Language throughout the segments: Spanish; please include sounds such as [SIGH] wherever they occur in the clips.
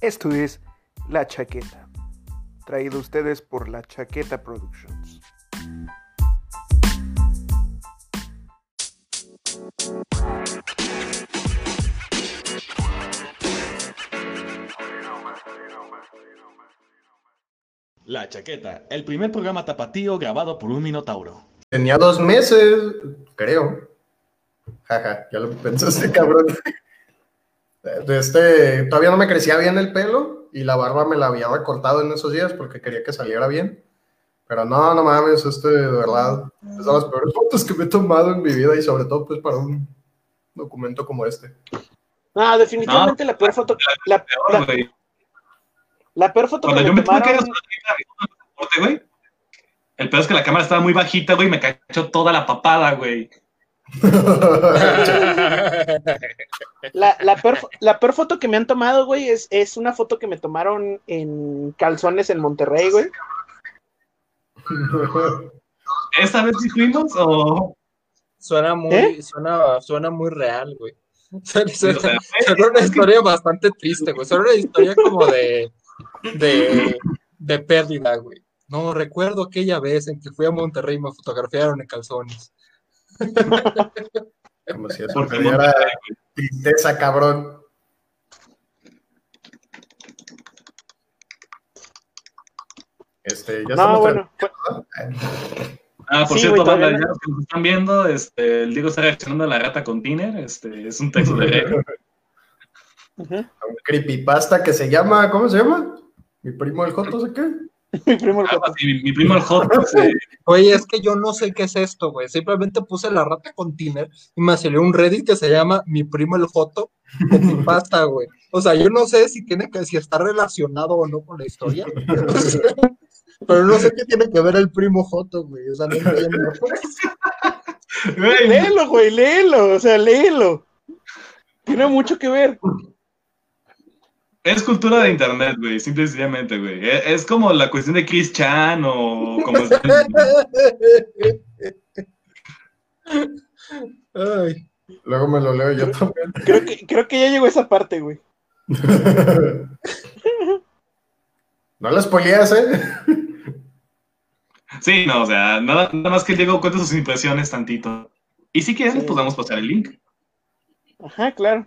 Esto es La Chaqueta, traído a ustedes por La Chaqueta Productions. La Chaqueta, el primer programa tapatío grabado por un minotauro. Tenía dos meses, creo. Jaja, ya lo pensaste, cabrón. Este, todavía no me crecía bien el pelo y la barba me la había recortado en esos días porque quería que saliera bien. Pero no, no mames, este, de verdad, es de las peores fotos que me he tomado en mi vida y sobre todo pues para un documento como este. No, definitivamente la peor foto. La, la- güey. la peor foto Cuando que yo me tuve que tomaron. deporte, güey. El peor es que la cámara estaba muy bajita, güey, y me cachó toda la papada, güey. [LAUGHS] La, la, peor, fo- la peor foto que me han tomado, güey, es, es una foto que me tomaron en calzones en Monterrey, güey. [LAUGHS] ¿Esta vez sí fuimos o...? Suena muy, ¿Eh? suena, suena muy real, güey. [LAUGHS] Suena una historia bastante triste, güey. Suena una historia como de, de, de pérdida, güey. No, recuerdo aquella vez en que fui a Monterrey y me fotografiaron en calzones. Como si eso diera tristeza, cabrón. Este, ya No, estamos bueno, fue- Ah, por Sí, cierto, banda, ya los que nos están viendo, este, el Diego está reaccionando a la rata con Tiner, este, es un texto de [LAUGHS] un creepypasta que se llama, ¿cómo se llama? Mi primo el Joto, ¿sé qué? [LAUGHS] mi primo el Ah, Joto. sí, mi, mi primo el [LAUGHS] [LAUGHS] Oye, es que yo no sé qué es esto, güey. Simplemente puse la rata con Tiner y me salió un Reddit que se llama Mi primo el Joto pasta, güey. O sea, yo no sé si tiene que, si está relacionado o no con la historia. Pero no sé qué tiene que ver el primo Joto, güey. O sea, no entiendo. güey, Léelo, güey, léelo, o sea, léelo. Tiene mucho que ver. Es cultura de internet, güey, simple y sencillamente, güey. Es, es como la cuestión de Chris Chan o como... Ay, Luego me lo leo yo también. Creo que, creo que ya llegó esa parte, güey. [LAUGHS] no las spoileas, ¿eh? Sí, no, o sea, nada, nada más que Diego cuente sus impresiones tantito. Y si quieren, Sí. pues vamos a pasar el link. Ajá, claro.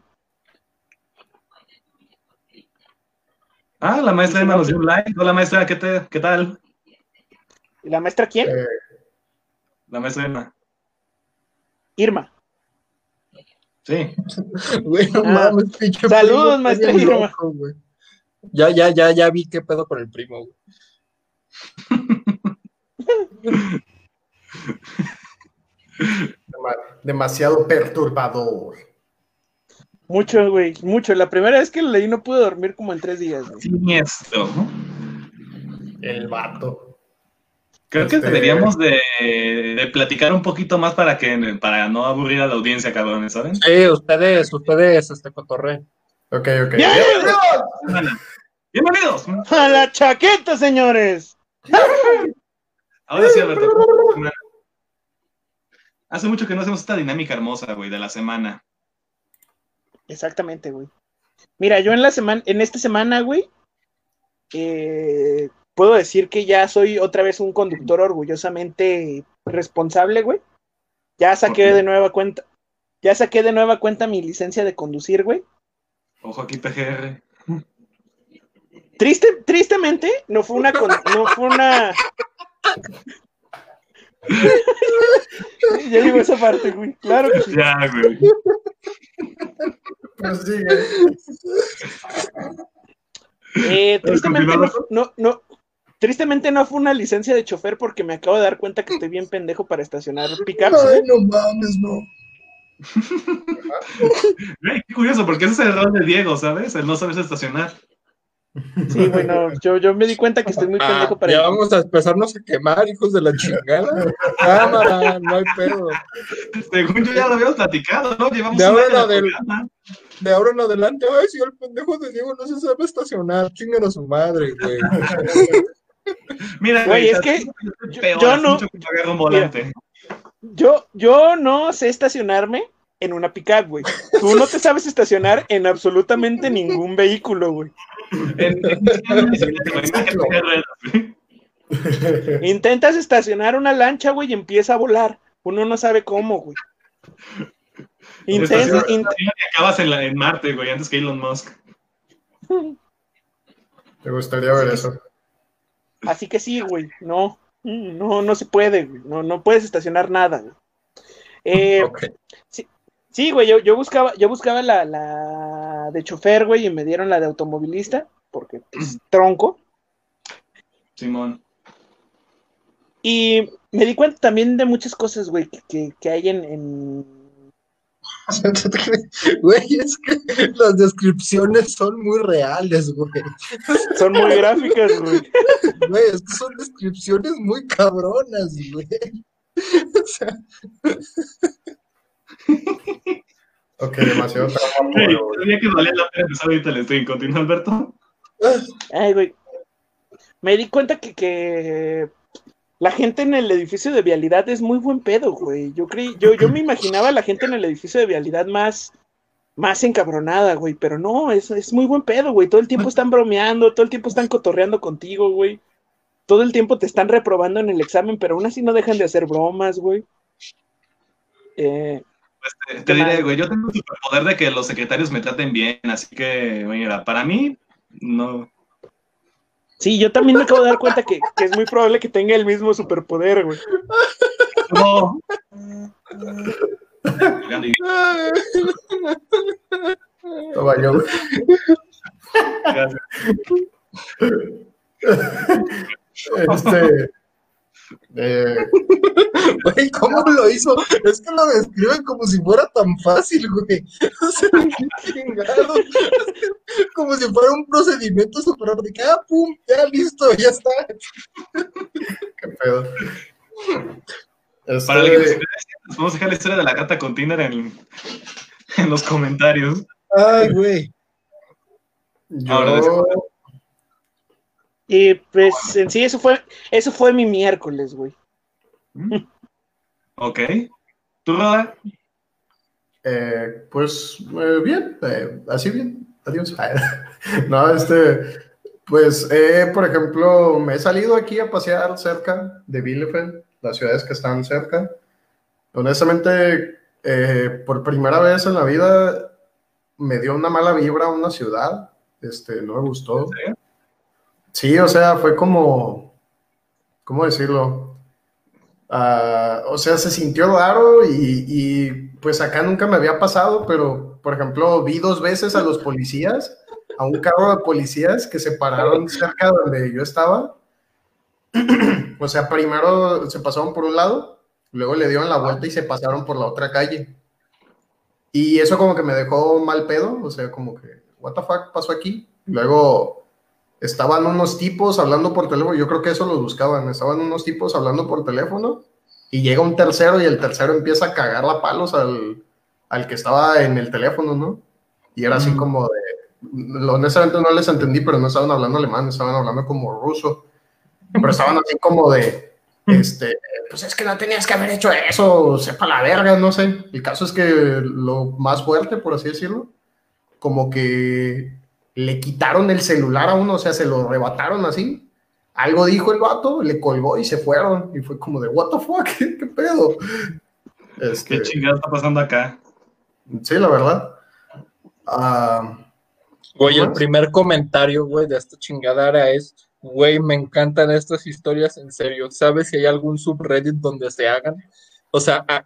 Ah, la maestra Emma nos dio un like. Hola, maestra, ¿qué, te, ¿qué tal? ¿Y la maestra quién? Eh, La maestra Emma. Irma. Sí. [LAUGHS] Ah, mames, pinche saludos, maestra Irma. loco, güey. Ya, ya, ya, ya vi qué pedo con el primo, güey. [LAUGHS] dema- demasiado perturbador. Mucho, güey, mucho. La primera vez que lo leí no pude dormir como en tres días, güey. Siniestro. ¿no? El vato. Creo que Este- deberíamos de, de platicar un poquito más para que para no aburrir a la audiencia, cabrones, ¿saben? Sí, ustedes, ustedes, este cotorre. Ok, ok. ¡Bienvenidos ¡Bienvenidos! a la chaqueta, señores! Ahora sí, Alberto. Hace mucho que no hacemos esta dinámica hermosa, güey, de la semana. Exactamente, güey. Mira, yo en la semana, en esta semana, güey, eh, puedo decir que ya soy otra vez un conductor orgullosamente responsable, güey. Ya saqué de nueva cuenta, ya saqué de nueva cuenta mi licencia de conducir, güey. Ojo aquí, PGR. Triste, tristemente, no fue una, con- no fue una. [LAUGHS] ya llegó esa parte, güey. Claro que sí. Ya, güey. Eh, tristemente no, no, no- tristemente no fue una licencia de chofer porque me acabo de dar cuenta que estoy bien pendejo para estacionar pickups. Ay, no mames, no. [LAUGHS] Qué curioso, porque ese es el error de Diego, ¿sabes? El no saber estacionar. Sí, bueno, yo, yo me di cuenta que estoy muy pendejo Ah, para ya vamos a empezarnos a quemar, hijos de la chingada. Cámara, no hay pedo. Según yo ya lo habíamos platicado, ¿no? Llevamos De un ahora año de en adel- programa. De ahora en adelante, ay, si el pendejo de Diego no se sabe estacionar, chingan a su madre, güey. [LAUGHS] Mira, Güey, es que peor, yo no- un volante. Yo, yo no sé estacionarme en una pickup, güey. Tú no te sabes estacionar en absolutamente ningún vehículo, güey. En- en- Intentas estacionar una lancha, güey, y empieza a volar. Uno no sabe cómo, güey. Intentas, Estacionas- in- y acabas en, la- en Marte, güey, antes que Elon Musk. [LAUGHS] Me gustaría ver eso. Así que sí, güey, no, no, no se puede, güey, no, no puedes estacionar nada, güey. Eh, sí, güey, yo, yo buscaba, yo buscaba la, la de chofer, güey, y me dieron la de automovilista, porque pues, tronco, Simón. y me di cuenta también de muchas cosas, güey, que, que, que hay en, en- [LAUGHS] Güey, es que las descripciones son muy reales, güey. son muy gráficas, güey. Güey, es que son descripciones muy cabronas, güey. O sea, Ok, demasiado trabajo. Sabía que valía la pena empezar ahorita el stream. Continúa, Alberto. Ay, güey. Me di cuenta que, que la gente en el edificio de vialidad es muy buen pedo, güey. Yo creí, yo, yo me imaginaba a la gente en el edificio de vialidad más, más encabronada, güey. Pero no, es, es muy buen pedo, güey. Todo el tiempo están bromeando, todo el tiempo están cotorreando contigo, güey. Todo el tiempo te están reprobando en el examen, pero aún así no dejan de hacer bromas, güey. Eh, Te, te diré, güey, yo tengo el superpoder de que los secretarios me traten bien, así que, mira, para mí, no. Sí, yo también me acabo de dar cuenta que, que es muy probable que tenga el mismo superpoder, güey. No. Toma, yo- Este. Eh, [LAUGHS] güey, ¿cómo lo hizo? Es que lo describen como si fuera tan fácil, güey. [LAUGHS] O sea, qué chingado. Como si fuera un procedimiento de que, Ah, pum, ya listo, ya está. qué pedo. Este, Para el que nos interese, nos podemos dejar la historia de la gata con Tinder en, en los comentarios. Ay, güey. Ahora, yo, Y pues en sí, eso fue, eso fue mi miércoles, güey. Ok. ¿Tú, Roda? eh, pues eh, bien, eh, así bien, adiós. [LAUGHS] no, este, pues, eh, por ejemplo, me he salido aquí a pasear cerca de Bielefeld, las ciudades que están cerca. Honestamente, eh, por primera vez en la vida me dio una mala vibra una ciudad, este, no me gustó. serio? Sí, o sea, fue como, ¿cómo decirlo? Ah, o sea, se sintió raro y, y, pues acá nunca me había pasado, pero por ejemplo vi dos veces a los policías, a un carro de policías que se pararon cerca de donde yo estaba. O sea, primero se pasaron por un lado, luego le dieron la vuelta y se pasaron por la otra calle. Y eso como que me dejó mal pedo, o sea, como que, what pasó aquí? Luego estaban unos tipos hablando por teléfono, yo creo que eso los buscaban, estaban unos tipos hablando por teléfono y llega un tercero y el tercero empieza a cagar la palos al, al que estaba en el teléfono, ¿no? Y era así Mm. como de, honestamente no les entendí, pero no estaban hablando alemán, estaban hablando como ruso, pero estaban así como de, este, pues es que no tenías que haber hecho eso, sepa la verga, no sé. El caso es que lo más fuerte, por así decirlo, como que le quitaron el celular a uno, o sea, se lo arrebataron así. Algo dijo el vato, le colgó y se fueron. Y fue como de, ¿What the fuck? ¿Qué, [LAUGHS] qué pedo? Este, ¿Qué chingada está pasando acá? sí, la verdad. Ah, Güey, el primer comentario, güey, de esta chingadera es, güey, me encantan estas historias en serio. ¿Sabes si hay algún subreddit donde se hagan? O sea, ah,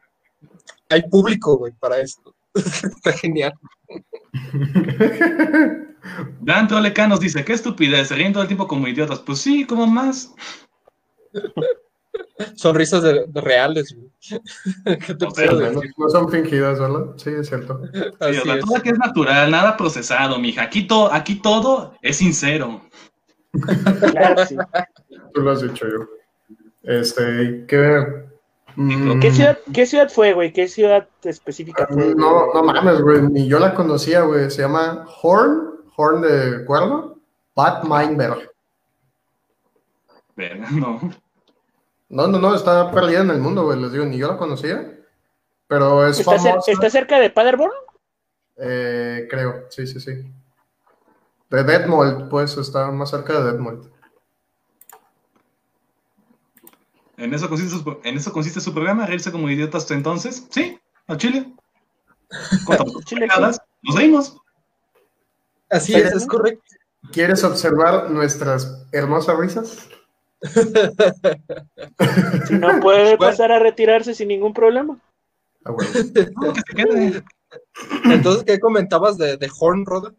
hay público, güey, para esto. [LAUGHS] Está genial. [LAUGHS] Dante Oleca nos dice, qué estupidez, se ríen todo el tiempo como idiotas. Pues sí, como más. Son risas de, de reales, güey. [LAUGHS] ¿Qué te O sea, puedo no, no son fingidas, ¿verdad? Sí, es cierto. Sí, Así o sea, es. todo que es natural, nada procesado, mija. Aquí, to- aquí todo es sincero. Claro, sí. Tú lo has dicho yo. Este, ¿qué? Mm, ¿Qué ciudad, ¿Qué ciudad fue, güey? ¿Qué ciudad específica fue? No, no mames, güey, ni yo la conocía, güey. Se llama Horn, Horn de cuerno, Bad Meinberg. [LAUGHS] No. No, no, no, está perdida en el mundo, güey, les digo, ni yo la conocía. Pero es ¿Está, cer- está cerca de Paderborn? Eh, creo, sí, sí, sí. De Detmold, pues está más cerca de Detmold. ¿En eso, consiste su, ¿En eso consiste su programa? ¿Reírse como idiotas entonces? ¿Sí? ¿A Chile? [LAUGHS] Contamos Chile, Nos reímos. Así Sí. es, es correcto. ¿Quieres observar nuestras hermosas risas? Si no puede Bueno. pasar a retirarse sin ningún problema. Ah, bueno. [LAUGHS] No, que se quede. Entonces, ¿qué comentabas de, de Horn, Roda?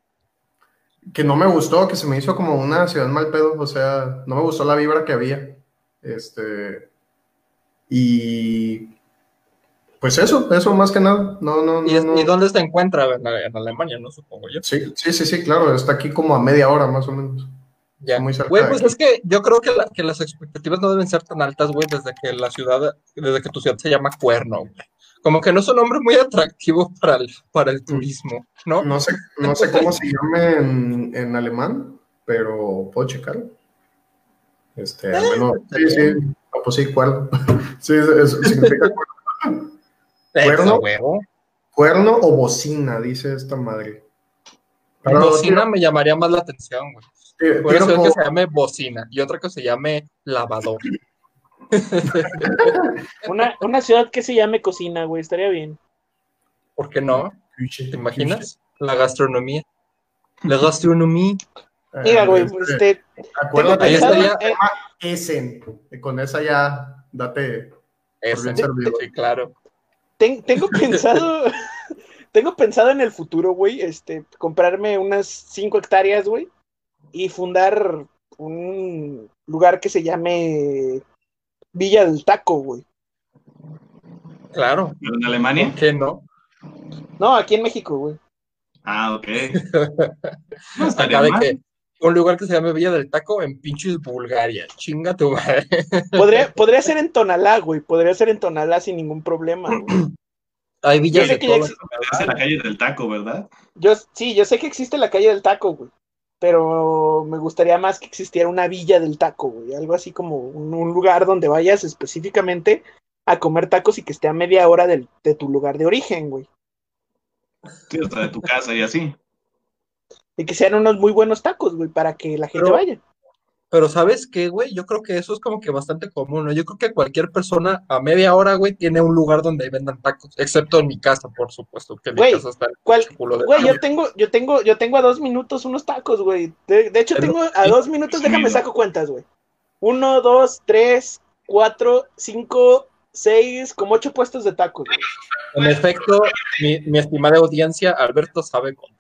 Que no me gustó, que se me hizo como una ciudad mal pedo, o sea, no me gustó la vibra que había. Este. Y. Pues eso, eso más que nada. No, no, no. ¿Y, no. y dónde se encuentra? En, en Alemania, ¿no? Supongo yo. Sí, sí, sí, sí, claro, está aquí como a media hora más o menos. Ya. Muy cerca Güey, pues es que yo creo que, la- que las expectativas no deben ser tan altas, güey, desde que la ciudad, desde que tu ciudad se llama Cuerno, güey. Como que no es un nombre muy atractivo para el, para el turismo, ¿no? No sé, no sé cómo se [LAUGHS] llame en, en alemán, pero puedo checarlo. Este, al menos. Sí, sí. Ah, pues sí, cuerno. [LAUGHS] Sí, eso significa cuerno. [LAUGHS] ¿Cuerno? huevo. Cuerno o bocina, dice esta madre. Pero Bocina tiro- me llamaría más la atención, güey. tiro- Por eso tiro que se llame bocina y otra que se llame lavador. [LAUGHS] Una, una ciudad que se llame Cocina, güey, estaría bien. ¿Por qué no? ¿Te imaginas? La gastronomía. La gastronomía. Mira, güey, este, este, acuérdate Ahí estaría- eh, llama Essen. Y con esa ya date servido. sí, claro. Ten- tengo [LAUGHS] pensado, [LAUGHS] tengo pensado en el futuro, güey, este, comprarme unas 5 hectáreas, güey, y fundar un lugar que se llame Villa del Taco, güey. Claro. ¿Pero en Alemania? ¿Por qué no? No, aquí en México, güey. Ah, ok. [LAUGHS] No estaría Acá de que un lugar que se llame Villa del Taco en pinches Bulgaria. Chinga tu madre. Podría, podría ser en Tonalá, güey, podría ser en Tonalá sin ningún problema, güey. [CLEARS THROAT] Hay villas Yo sé de que ya todo. exi- Es en la calle del taco, ¿verdad? Yo, sí, yo sé que existe la calle del taco, güey. Pero me gustaría más que existiera una villa del taco, güey. Algo así como un, un lugar donde vayas específicamente a comer tacos y que esté a media hora del- de tu lugar de origen, güey. Sí, hasta de tu casa y así. Y que sean unos muy buenos tacos, güey, para que la gente Pero- vaya. Pero ¿sabes qué, güey? Yo creo que eso es como que bastante común, ¿no? Yo creo que cualquier persona a media hora, güey, tiene un lugar donde vendan tacos. Excepto en mi casa, por supuesto, que mi Güey, casa está en ¿Cuál? culo de Güey, yo tengo, yo tengo, yo tengo a dos minutos unos tacos, güey. De, de hecho, Pero- tengo a dos minutos, déjame saco cuentas, güey. Uno, dos, tres, cuatro, cinco, seis, como ocho puestos de tacos, güey. En efecto, mi, mi estimada audiencia, Alberto sabe contar.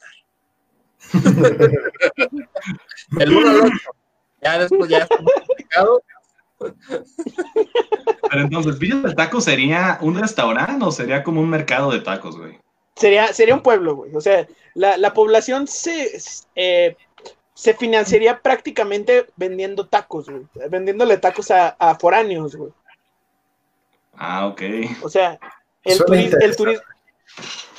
[LAUGHS] El uno al otro. Ya después ya está complicado. Pero entonces, ¿Villa del Taco sería un restaurante o sería como un mercado de tacos, güey? Sería, sería un pueblo, güey. O sea, la, la población se, eh, se financiaría prácticamente vendiendo tacos, güey. Vendiéndole tacos a, a foráneos, güey. Ah, ok. O sea, el, turi- el, turi-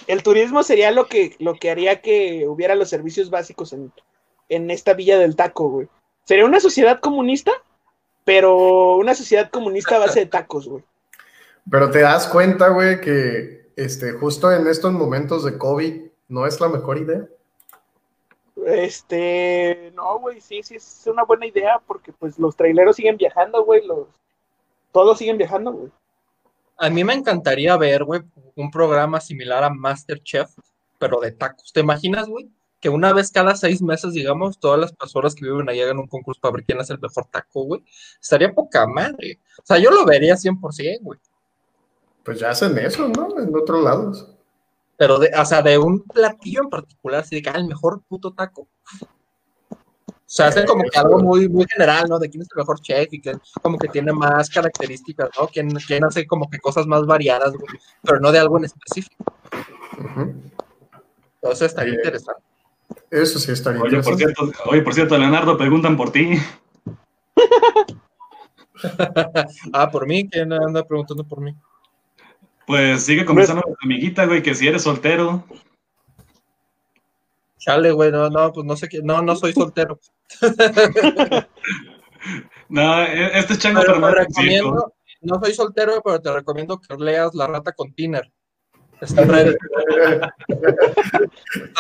el turismo sería lo que, lo que haría que hubiera los servicios básicos en, en esta villa del taco, güey. Sería una sociedad comunista, pero una sociedad comunista a base de tacos, güey. Pero te das cuenta, güey, que este, justo en estos momentos de COVID no es la mejor idea. Este, no, güey, sí, sí, es una buena idea porque pues los traileros siguen viajando, güey, los, todos siguen viajando, güey. A mí me encantaría ver, güey, un programa similar a MasterChef, pero de tacos. ¿Te imaginas, güey? Que una vez cada seis meses, digamos, todas las personas que viven ahí hagan un concurso para ver quién es el mejor taco, güey. Estaría poca madre. O sea, yo lo vería 100%, güey. Pues ya hacen eso, ¿no? En otros lados. Pero, de, o sea, de un platillo en particular, así de que, ah, el mejor puto taco. O sea, hacen como que algo muy, muy general, ¿no? De quién es el mejor chef y que como que tiene más características, ¿no? Quién, quién hace como que cosas más variadas, güey, pero no de algo en específico. Entonces estaría Eh, interesante. Eso sí estaría Oye, por interesante. cierto, oye, por cierto, Leonardo, preguntan por ti. [LAUGHS] Ah, por mí, ¿quién anda preguntando por mí? Pues sigue conversando con tu amiguita, güey, que si eres soltero. Chale, güey, no, no, pues no sé qué, no, no soy soltero. No, e- este es chango, Pero recomiendo, no soy soltero, pero te recomiendo que leas La Rata con Tiner. Está. Está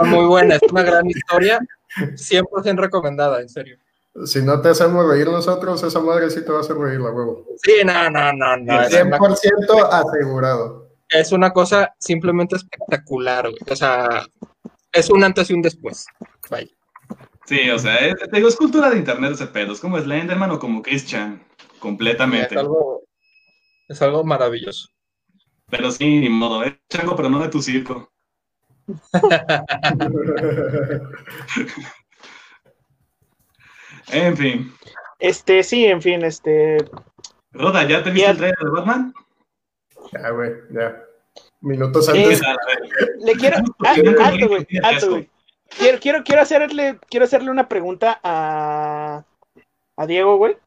muy buena, es una gran historia 100% recomendada, en serio. Si no te hacemos reír nosotros, esa madre sí te va a hacer reír la huevo. Sí, no, no, no, no. Es una, 100% asegurado. es una cosa simplemente espectacular, güey. O sea, es un antes y un después. Vaya. Sí, o sea, es, te digo, es cultura de internet ese pedo. Es como Slenderman o como Chris Chan. Completamente. Es algo, es algo maravilloso. Pero sí, ni modo. Es chango, pero no de tu circo. [LAUGHS] En fin. Este, sí, en fin, este. Roda, ¿ya te viste Ya. el trailer de Batman? Ya, güey, ya. Minutos Eh, antes. Ver, Le quiero. [LAUGHS] ah, alto, güey. Alto, güey. Quiero, quiero, quiero hacerle, quiero hacerle una pregunta a, a Diego, güey.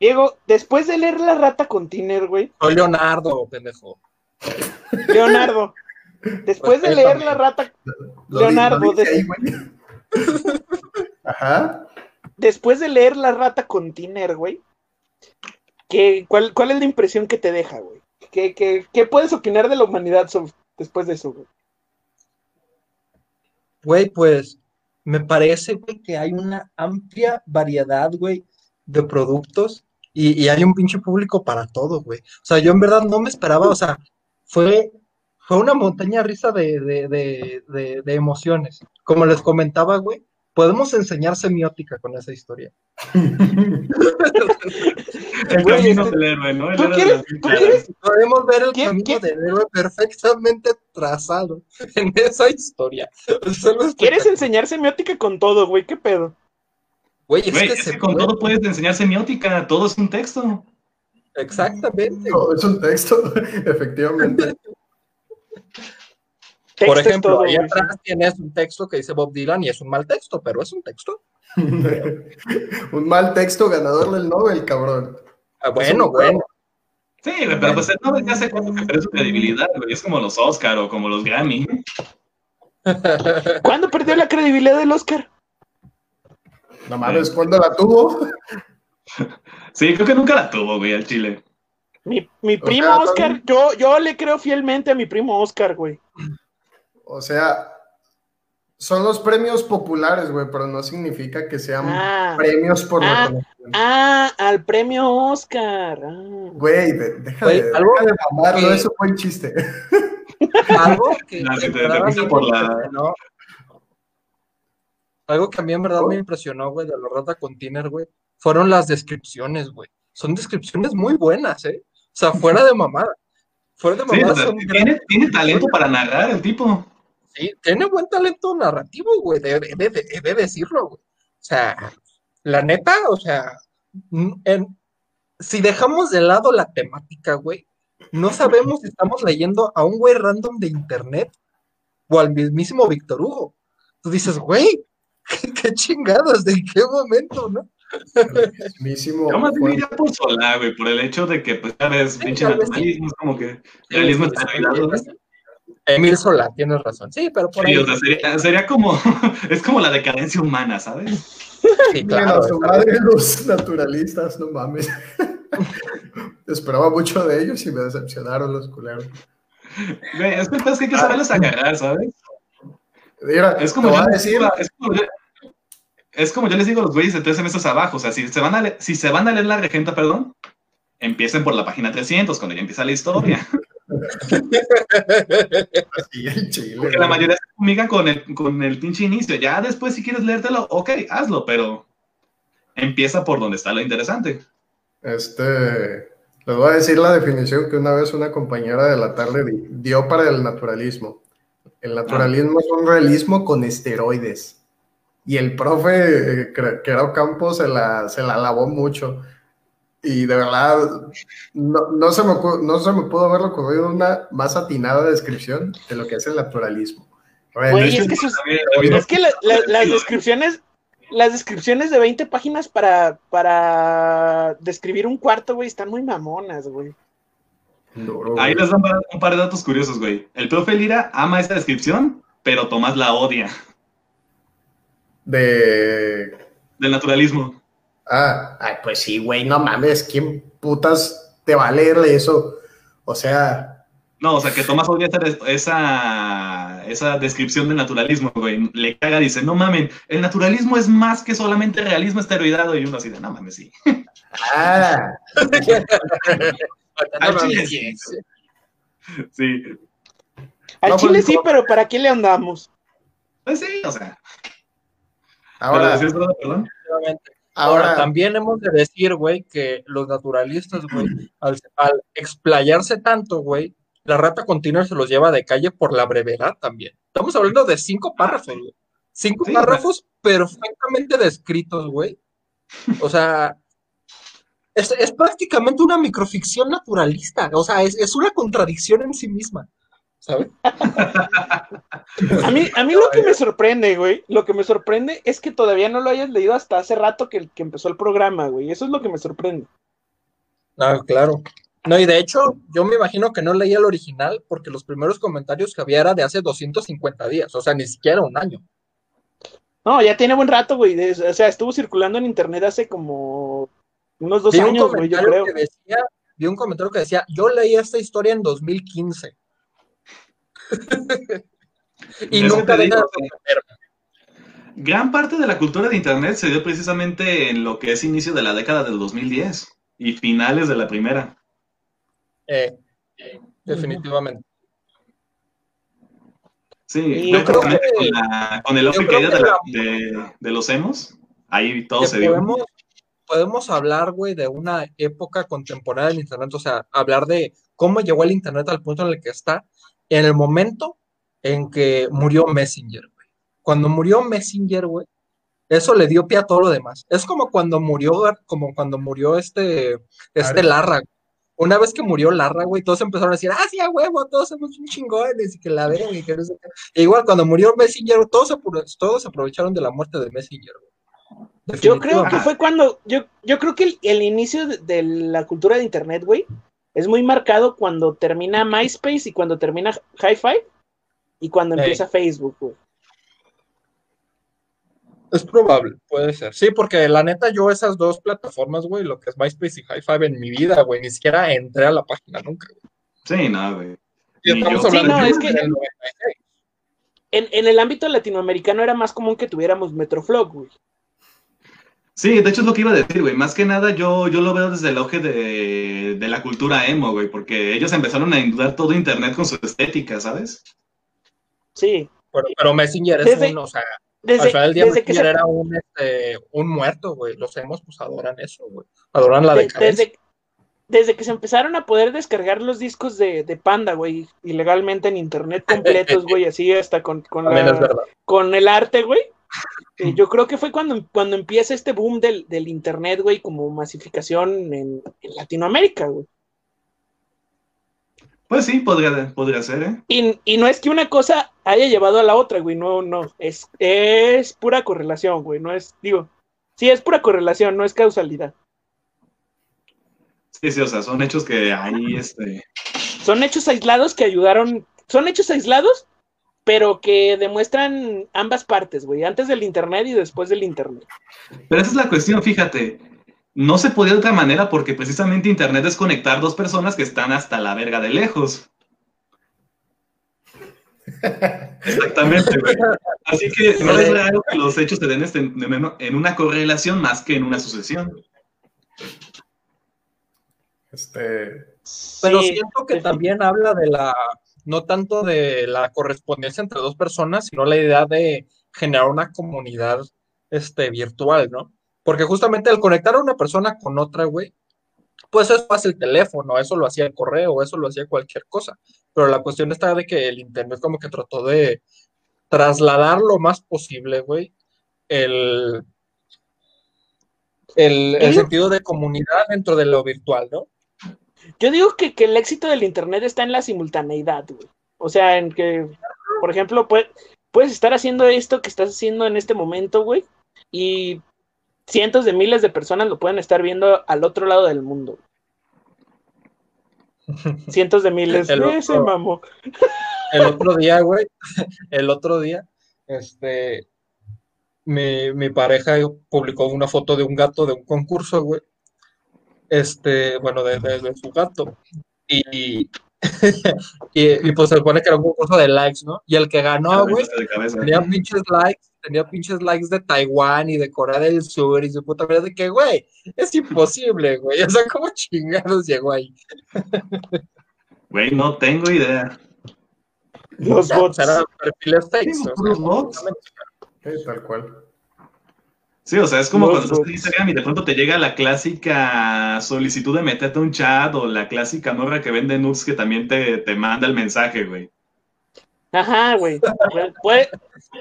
Diego, después de leer La Rata con Tiner, güey, Soy Leonardo, pendejo. Leonardo, después de leer La Rata, Lo Leonardo. Ajá. después de leer La Rata con Tiner, güey, ¿qué, cuál, ¿cuál es la impresión que te deja, güey? ¿Qué, qué, qué puedes opinar de la humanidad sobre- después de eso, güey? Güey, pues me parece, güey, que hay una amplia variedad, güey, de productos y, y hay un pinche público para todo, güey. O sea, yo en verdad no me esperaba, o sea, fue, fue una montaña risa de, de, de, de, de emociones. Como les comentaba, güey, podemos enseñar semiótica con esa historia. El Güey, camino este- del héroe, ¿no? El ¿tú héroe quieres- tú quieres- Podemos ver el ¿Quién- camino quién- del héroe perfectamente trazado [LAUGHS] en esa historia. [LAUGHS] Es ¿Quieres enseñar semiótica con todo, güey? ¿Qué pedo? Güey, es Güey, que es se que con puede. todo puedes enseñar semiótica, todo es un texto. Exactamente. No, es un texto, [LAUGHS] efectivamente. Texto Por ejemplo, todo, ahí güey. atrás tienes un texto que dice Bob Dylan y es un mal texto, pero es un texto. un mal texto ganador del Nobel, cabrón. Ah, bueno, bueno. Sí, pero pues el Nobel ya sé cuánto que perdió su credibilidad, güey. Es como los Oscar o como los Grammy. [LAUGHS] ¿Cuándo perdió la credibilidad del Oscar? No mames, ¿cuándo la tuvo? [LAUGHS] Sí, creo que nunca la tuvo, güey, al Chile. Mi, mi O primo sea, Oscar, yo, yo le creo fielmente a mi primo Oscar, güey. O sea, son los premios populares, güey, pero no significa que sean Ah. premios por Ah. reconocimiento. Ah, al premio Oscar. Ah. Güey, Güey, de, algo de mamarlo, que- eso fue un chiste. [LAUGHS] Algo que, te- te a mí fuiste me por la- impresionó. Algo que a mí en verdad me impresionó, güey, de la rata container, güey, fueron las descripciones, güey. Son descripciones muy buenas, ¿eh? O sea, fuera de mamada. Fuera de Sí, mamada o sea, son tiene, tiene talento para narrar el tipo. Sí, tiene buen talento narrativo, güey, de, de, de- de- de decirlo, güey. O sea, la neta, o sea, en- si dejamos de lado la temática, güey, no sabemos si estamos leyendo a un güey random de internet o al mismísimo Víctor Hugo. Tú dices, güey, qué, [LAUGHS] qué chingados, ¿de qué momento, no? Mismísimo. Yo más bien diría por Solá, güey, por el hecho de que, pues, ya ves, pinche sí. naturalismo, es como que realismo Sí, está Emil Solá, tienes razón. Sí, pero por Sí, ahí. o sea, sería, sería como, [LAUGHS] es como la decadencia humana, ¿sabes? Sí, claro. a su madre los naturalistas, no mames. [LAUGHS] Esperaba mucho de ellos y me decepcionaron los culeros. Güey, es que es que hay que saberlos agarrar, ¿sabes? Mira, Es como, yo decir, es, como yo, es como yo les digo a los güeyes de tres semestres abajo, o sea, si se van a, le- si se van a leer la regenta, perdón, empiecen por la página 300, cuando ya empieza la historia. [LAUGHS] chile, Porque la mayoría se fumigan con el, con el pinche inicio. Ya después, si quieres leértelo, ok, hazlo, pero empieza por donde está lo interesante. Este, les voy a decir la definición que una vez una compañera de la tarde di- dio para el naturalismo. El naturalismo es un realismo con esteroides. Y el profe, eh, Cre- Quero Campos, se la, se la lavó mucho. Y de verdad, no, no se me, no se me pudo haber ocurrido una más atinada descripción de lo que es el naturalismo. Güey, es que, sus- También, también, es que la- la- las descripciones, las descripciones de 20 páginas para, para describir un cuarto, güey, están muy mamonas, güey. Ahí les dan un par de datos curiosos, güey. El profe Lira ama esa descripción, pero Tomás la odia De del naturalismo. Ah, ay, pues sí, güey, no mames, ¿quién putas te va a leer eso? O sea, No, o sea, que Tomás odia esa, esa, esa descripción del naturalismo, güey. Le caga, dice, no mamen, el naturalismo es más que solamente realismo esteroidado. Y uno así de, no mames, sí. Ah, [LAUGHS] Al chile sí. Sí, Al No, chile pues, sí, pero ¿para qué le andamos? pues sí, o sea. ahora, ¿Pero decías algo, perdón? Ahora, ahora, también hemos de decir, güey, que los naturalistas, güey, [CLEARS THROAT] al, al explayarse tanto, güey, la rata continua se los lleva de calle por la brevedad también. Estamos hablando de cinco párrafos, güey. Cinco Sí, párrafos perfectamente descritos, güey. O sea, es, es prácticamente una microficción naturalista. O sea, es, es una contradicción en sí misma. ¿Sabes? A mí, a mí lo que me sorprende, güey, lo que me sorprende es que todavía no lo hayas leído hasta hace rato que, que empezó el programa, güey. Eso es lo que me sorprende. Ah, claro. No, y de hecho, yo me imagino que no leía el original porque los primeros comentarios que había era de hace 250 días, o sea, ni siquiera un año. No, ya tiene buen rato, güey. O sea, estuvo circulando en internet hace como unos dos Vi un años, güey, yo comentario creo. que decía, vi un comentario que decía, yo leí esta historia en 2015. [LAUGHS] y nunca deja de. Gran parte de la cultura de Internet se dio precisamente en lo que es inicio de la década del 2010 y finales de la primera. Eh, definitivamente. Sí, yo creo que- con, la- con el auge que de, la- de- de los emos, ahí todo se dio. podemos, podemos hablar, güey, de una época contemporánea del Internet, o sea, hablar de cómo llegó el Internet al punto en el que está, en el momento en que murió Messenger, güey. Cuando murió Messenger, güey, eso le dio pie a todo lo demás. Es como cuando murió, como cuando murió este, este. Larra. Una vez que murió Larra, güey, todos empezaron a decir, ah, sí, a huevo, todos somos un chingones y que la ven y que no sé qué. E igual cuando murió Messenger, todos, todos aprovecharon de la muerte de Messenger, güey. Yo creo que fue cuando, yo, yo creo que el, el inicio de, de la cultura de internet, güey, es muy marcado cuando termina MySpace y cuando termina Hi-Fi y cuando empieza Facebook, güey. Es probable, puede ser. Sí, porque la neta, yo esas dos plataformas, güey, lo que es MySpace y Hi5 en mi vida, güey, ni siquiera entré a la página nunca. güey. Sí, no, güey. Y estamos yo. hablando Sí, no, de es que- del 96. En, en el ámbito latinoamericano era más común que tuviéramos Metroflog, güey. Sí, de hecho es lo que iba a decir, güey. Más que nada yo, yo lo veo desde el auge de, de la cultura emo, güey, porque ellos empezaron a inundar todo Internet con su estética, ¿sabes? Sí. Pero, pero Messenger es Desde- un, o sea, al Desde, final del día Messenger se- era un, este, un muerto, güey. Los hemos, pues adoran eso, güey. Adoran la de- decadencia. desde, desde que se empezaron a poder descargar los discos de, de Panda, güey, ilegalmente en internet [LAUGHS] completos, güey, así hasta con, con, la- con el arte, güey. Eh, yo creo que fue cuando, cuando empieza este boom del, del internet, güey, como masificación en, en Latinoamérica, güey. Pues sí, podría, podría ser, ¿eh? Y, y no es que una cosa haya llevado a la otra, güey, no, no, es, es pura correlación, güey, no es, digo, sí, es pura correlación, no es causalidad. Sí, sí, o sea, son hechos que ahí, este... Son hechos aislados que ayudaron, son hechos aislados, pero que demuestran ambas partes, güey, antes del internet y después del internet. Pero esa es la cuestión, fíjate. No se podía de otra manera porque precisamente Internet es conectar dos personas que están hasta la verga de lejos. Exactamente, güey. Así que no es raro que los hechos se den este- en una correlación más que en una sucesión. Este, Pero Sí, siento que también habla de la, no tanto de la correspondencia entre dos personas, sino la idea de generar una comunidad este, virtual, ¿no? Porque justamente al conectar a una persona con otra, güey, pues eso hace el teléfono, eso lo hacía el correo, eso lo hacía cualquier cosa. Pero la cuestión está de que el Internet como que trató de trasladar lo más posible, güey, el, el, el sentido de comunidad dentro de lo virtual, ¿no? Yo digo que, que el éxito del internet está en la simultaneidad, güey. O sea, en que, por ejemplo, pue- puedes estar haciendo esto que estás haciendo en este momento, güey, y cientos de miles de personas lo pueden estar viendo al otro lado del mundo. [LAUGHS] Cientos de miles. El se otro- mamó. El otro día, güey, [LAUGHS] el otro día, este, mi, mi pareja publicó una foto de un gato de un concurso, güey. Este, bueno, de, de- de su gato. Y [LAUGHS] y, y, pues se supone que era un concurso de likes, ¿no? Y el que ganó, güey, De cabeza. tenía pinches likes, tenía pinches likes de Taiwán y de Corea del Sur y su puta vida de que, güey, es imposible, güey. [LAUGHS] O sea, ¿cómo chingados llegó ahí? Güey, no tengo idea. Los Ya, bots. eran perfiles fakes. Sí, o sea, puros bots. Sí, tal cual. Sí, o sea, es como cuando estás en bots. Instagram y de pronto te llega la clásica solicitud de meterte a un chat o la clásica morra que vende nudes que también te, te manda el mensaje, güey. Ajá, güey. Puede-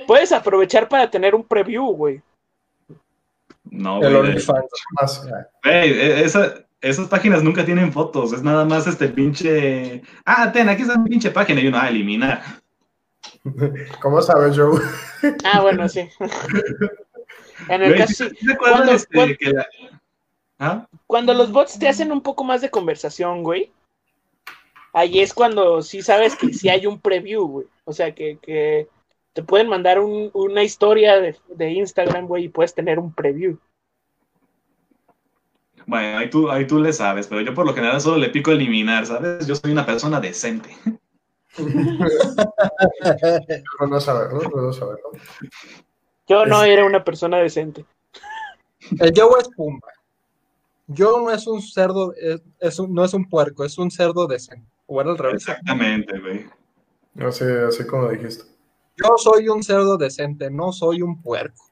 puedes aprovechar para tener un preview, güey. No, El güey. Güey, e- esa- esas páginas nunca tienen fotos, es nada más este pinche. Ah, ten, aquí está mi pinche página y uno, ah, eliminar. [LAUGHS] ¿Cómo sabes, Joe? Ah, bueno, sí. [LAUGHS] En el caso, ¿sí- sí. sí ¿te acuerdas Cuando- este, cuando- que la- ¿Ah? Cuando los bots te hacen un poco más de conversación, güey. Ahí es cuando sí sabes que sí hay un preview, güey. O sea, que, que te pueden mandar un- una historia de, de Instagram, güey, y puedes tener un preview. Bueno, ahí tú, ahí tú le sabes, pero yo por lo general solo le pico eliminar, ¿sabes? Yo soy una persona decente. [LAUGHS] No saberlo, no saberlo. Yo no Es- era una persona decente. El Joe es Pumba. Joe no es un cerdo, es, es un- no es un puerco, es un cerdo decente. O era al revés. Exactamente, güey. Así, así como dijiste. Yo soy un cerdo decente, no soy un puerco.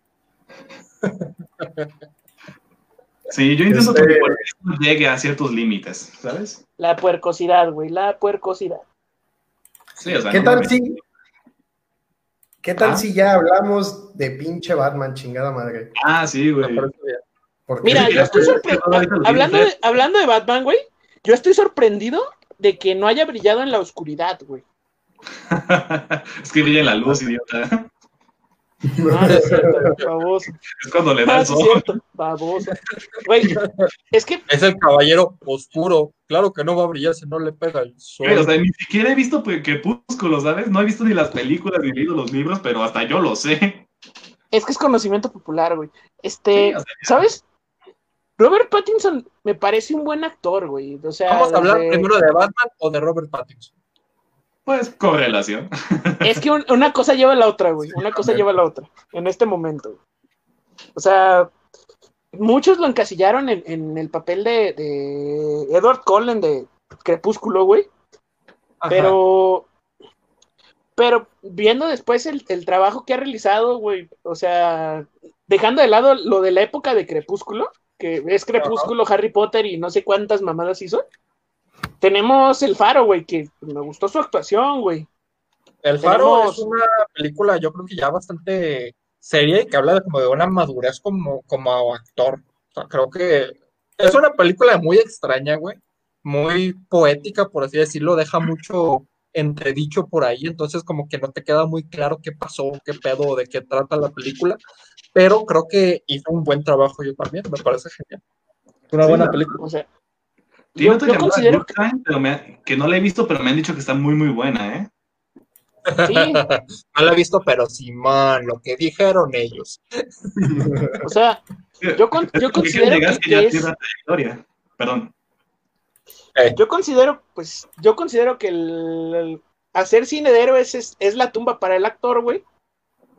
Sí, yo intento Este- que puerquismo llegue a ciertos límites, ¿sabes? La puercosidad, güey, la puercosidad. Sí, o sea, ¿Qué no tal me- si, qué tal ¿Ah? si ya hablamos de pinche Batman, chingada madre? Ah, sí, güey. Mira, yo estoy sorprendido. Hablando de, hablando de Batman, güey, yo estoy sorprendido de que no haya brillado en la oscuridad, güey. [LAUGHS] es que brilla en la luz, idiota. Ah, es cierto, baboso. Es cuando le da Ah, el es sol. cierto, baboso. Güey, es que Es el caballero oscuro. Claro que no va a brillar si no le pega el sol. Güey, o sea, ni siquiera he visto pues, Crepúsculo, ¿sabes? No he visto ni las películas ni leído los libros, pero hasta yo lo sé. es que es conocimiento popular, güey. Este, Sí, o sea, ¿sabes? Robert Pattinson me parece un buen actor, güey. O sea, Vamos a hablar desde- primero de Batman o de Robert Pattinson. Pues correlación. Es que un- una cosa lleva a la otra, güey. Una cosa lleva a la otra. En este momento. güey. O sea, muchos lo encasillaron en, en el papel de, de Edward Cullen de Crepúsculo, güey. Ajá. Pero, pero viendo después el, el trabajo que ha realizado, güey, o sea, dejando de lado lo de la época de Crepúsculo, que es Crepúsculo, Harry Potter y no sé cuántas mamadas hizo, tenemos El Faro, güey, que me gustó su actuación, güey. El Faro tenemos- es una película, yo creo que ya bastante seria y que habla de como de una madurez como, como actor. O sea, creo que es una película muy extraña, güey. Muy poética, por así decirlo. Deja mucho entredicho por ahí, entonces como que no te queda muy claro qué pasó, qué pedo, de qué trata la película. Pero creo que hizo un buen trabajo yo también, me parece genial. Una Sí, buena la- película. O sea, Tiene yo, otra yo llamada considero Good Time, pero me ha- que no la he visto, pero me han dicho que está muy, muy buena, ¿eh? sí, No la he visto, pero Simón, lo que dijeron ellos. o sea, yo, con- yo [LAUGHS] considero que, que ya que es, tiene una trayectoria. Perdón. yo considero, pues, yo considero que el, el hacer cine de héroes es, es la tumba para el actor, güey.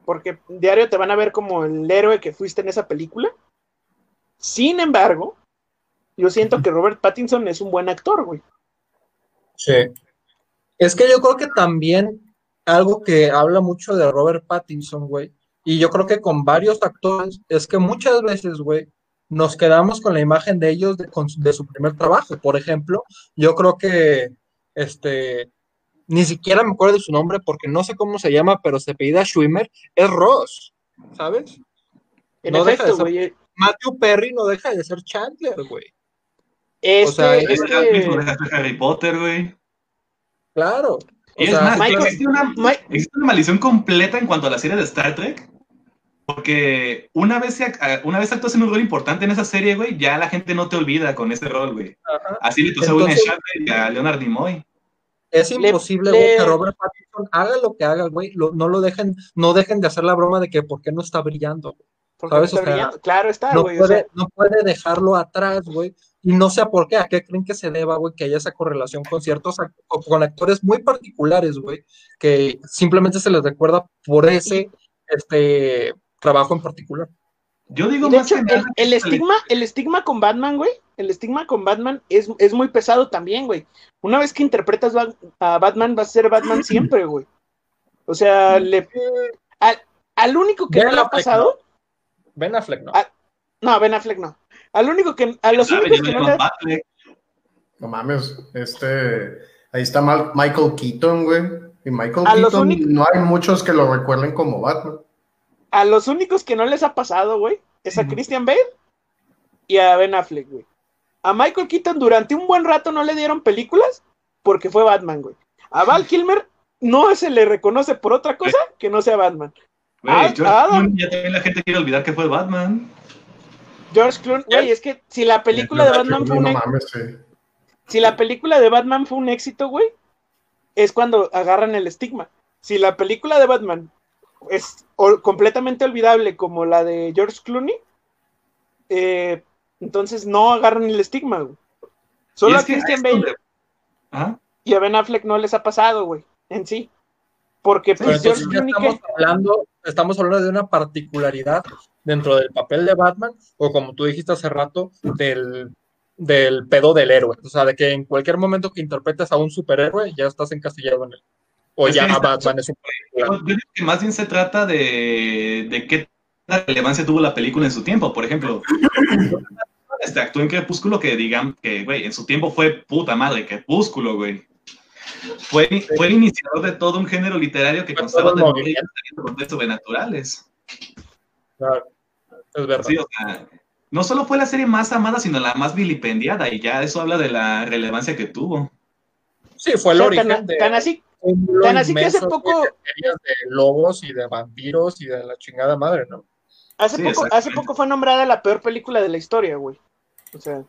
Porque diario te van a ver como el héroe que fuiste en esa película. Sin embargo, yo siento que Robert Pattinson es un buen actor, güey. Sí. Es que yo creo que también algo que habla mucho de Robert Pattinson, güey, y yo creo que con varios actores, es que muchas veces, güey, nos quedamos con la imagen de ellos de, con su- de su primer trabajo. Por ejemplo, yo creo que, este, ni siquiera me acuerdo de su nombre porque no sé cómo se llama, pero se apellida Schwimmer, es Ross, ¿sabes? En No deja de efecto, ser-. Matthew Perry no deja de ser Chandler, güey. Este, o sea, Es este- Harry Potter, güey. Claro. Y es sea, más, Michael- existe una, existe una maldición completa en cuanto a la serie de Star Trek. Porque una vez, una vez actúas en un rol importante en esa serie, güey, ya la gente no te olvida con ese rol, güey. ajá. Así le pasó a William y a Leonard Nimoy. Es Le- imposible, le- güey, que Robert Pattinson haga lo que haga, güey. lo- no lo dejen, no dejen de hacer la broma de que por qué no está brillando. porque ¿sabes? está O sea, brillando. Claro está, No güey. o puede, sea, no puede dejarlo atrás, güey. Y no sé a por qué, a qué creen que se deba, güey, que haya esa correlación con ciertos ac- o con actores muy particulares, güey, que simplemente se les recuerda por ese este trabajo en particular. Yo digo de más hecho, que el, estigma, el estigma con Batman, güey, el estigma con Batman es, es muy pesado también, güey. Una vez que interpretas a Batman, vas a ser Batman [CLEARS THROAT] siempre, güey. O sea, le, al, al único que Ben no le ha pasado, Ben Affleck, ¿no? Ah, no, Ben Affleck no. Al único que, a los ¿Sabe? únicos que no le. No mames, este. Ahí está Mal- Michael Keaton, güey. Y Michael A Keaton, únicos- no hay muchos que lo recuerden como Batman. a los únicos que no les ha pasado, güey, es a. Christian Bale y a Ben Affleck, güey. A Michael Keaton durante un buen rato no le dieron películas porque fue Batman, güey. A Val Kilmer no se le reconoce por otra cosa que no sea Batman. Güey, Ah, George Adam. Clooney, ya también la gente quiere olvidar que fue Batman. George Clooney, güey, es que si la película de Batman fue un No éxito, mames, sí. si la película de Batman fue un éxito, güey, es cuando agarran el estigma. Si la película de Batman es completamente olvidable como la de George Clooney, eh, entonces no agarran el estigma, güey. Solo a Christian Bale de- Ajá. y a Ben Affleck no les ha pasado, güey, en sí. Porque pues George Clooney estamos que hablando, estamos hablando de una particularidad dentro del papel de Batman, o como tú dijiste hace rato, del, del pedo del héroe. O sea, de que en cualquier momento que interpretes a un superhéroe, ya estás encasillado en él. O Es ya está- Batman es un Yo que más bien se trata de, de qué relevancia tuvo la película en su tiempo. Por ejemplo, este actuó en Crepúsculo que digan que, güey, en su tiempo fue puta madre, Crepúsculo, güey. Fue, fue el iniciador de todo un género literario que Fue constaba de de sobrenaturales. Claro, es verdad. Sí, o sea, no solo fue la serie más amada, sino la más vilipendiada, y ya eso habla de la relevancia que tuvo. Sí, fue el o sea, origen tan, de tan así, tan que hace poco- de lobos y de vampiros y de la chingada madre, ¿no? hace Sí, poco, hace exactamente. poco fue nombrada la peor película de la historia, güey. O sea,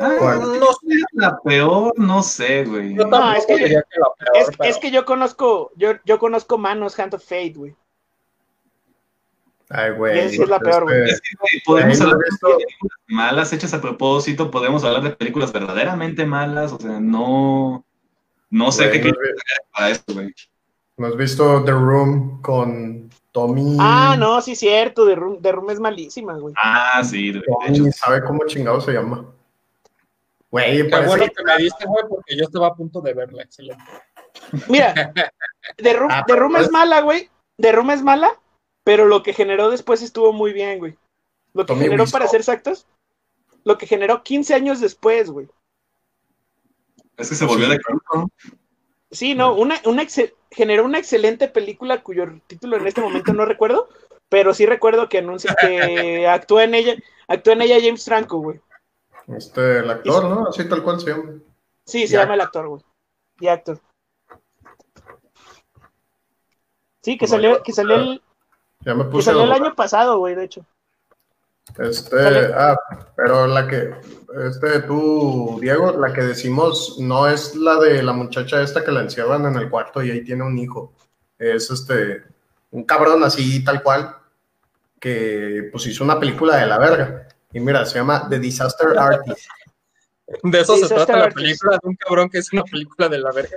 Ah. No sé, la peor, no sé, güey. yo No, es que- diría que la peor, es, pero- es que yo conozco, yo, yo conozco Manos Hand of Fate, güey. Ay, güey. Esa sí es la peor, güey. Es que, güey, podemos hablar de películas malas hechas a propósito, podemos hablar de películas verdaderamente malas, o sea, no, no sé güey, qué ¿no para esto, güey. ¿No has visto The Room con Tommy? Ah, no, sí, cierto, de Room, The Room es malísima, güey. Ah, sí, de de hecho. Tommy sabe cómo chingado se llama. Güey, Qué parece bueno que- que me diste, güey, porque yo estaba a punto de verla. Excelente. Mira, [LAUGHS] The Room, Ah, The Room pues- es mala, güey. The Room es mala, pero lo que generó después estuvo muy bien, güey. Lo que generó, para ser exactos, lo que generó 15 años después, güey. Es que se volvió Sí. de culto. Sí, no, una, una excel- generó una excelente película cuyo título en este momento no recuerdo, pero sí recuerdo que anuncia que [LAUGHS] actúa en ella, actúa en ella James Franco, güey. Este, el actor, ¿no? Así tal cual se llama. Sí, se llama el actor, güey. Y actor. Sí, que No, salió, que salió el, Ya me puse. salió el año pasado, güey, de hecho. Este, Sale- ah, pero la que, este, tú, Diego, la que decimos no es la de la muchacha esta que la encierran en el cuarto y ahí tiene un hijo. Es este, un cabrón así, tal cual, que pues hizo una película de la verga. Y mira, se llama The Disaster Artist. De eso Sí, se trata la película, de un cabrón que es una película de la verga.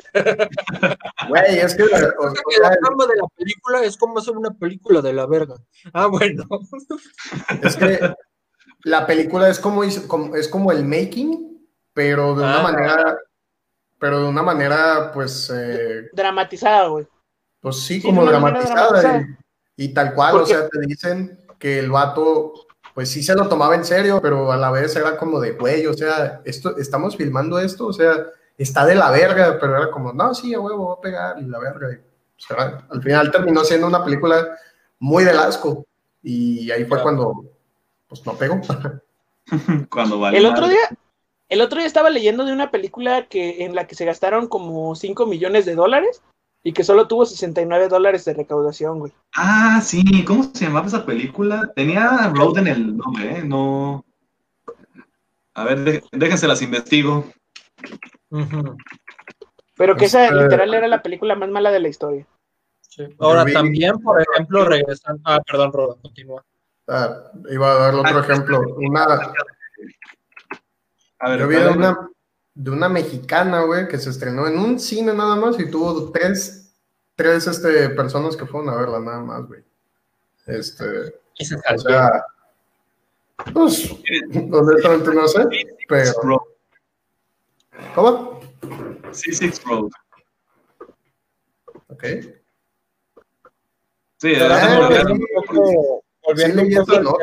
Güey, es que, [LAUGHS] o- o Que la trama de la película es como hacer una película de la verga. Ah, bueno. es que la película es como, es como el making, pero de una Ah. manera, pero de una manera, pues, eh, Dramatizada, güey. Pues sí, Sí, como dramatizada. dramatizada. Y, y tal cual, o sea, te dicen que el vato, pues sí se lo tomaba en serio, pero a la vez era como de, güey, o sea, esto, estamos filmando esto, o sea, está de la verga, pero era como, no, sí, a huevo, va a pegar, y la verga. Y, o sea, al final terminó siendo una película muy del asco. Y ahí fue Claro. cuando, pues no pegó. [LAUGHS] Cuando vale El otro día, el otro día estaba leyendo de una película que, en la que se gastaron como 5 millones de dólares y que solo tuvo 69 dólares de recaudación, güey. Ah, sí, ¿cómo se llamaba esa película? Tenía Road en el nombre, ¿eh? No. A ver, déjense las investigo. Pero que esa Este- literal era la película más mala de la historia. Sí. Ahora vi- también, por ejemplo, regresan. Ah, perdón, Roda, continúa. Ah, iba a dar otro ejemplo. Una, A ver, Yo vi una, de una mexicana, güey, que se estrenó en un cine nada más y tuvo tres, tres este, personas que fueron a verla nada más, güey. Este, se o sea, pues, honestamente no sé, pero. ¿cómo? C6 Road. Ok. Sí, Pero de verdad, volviendo un poco,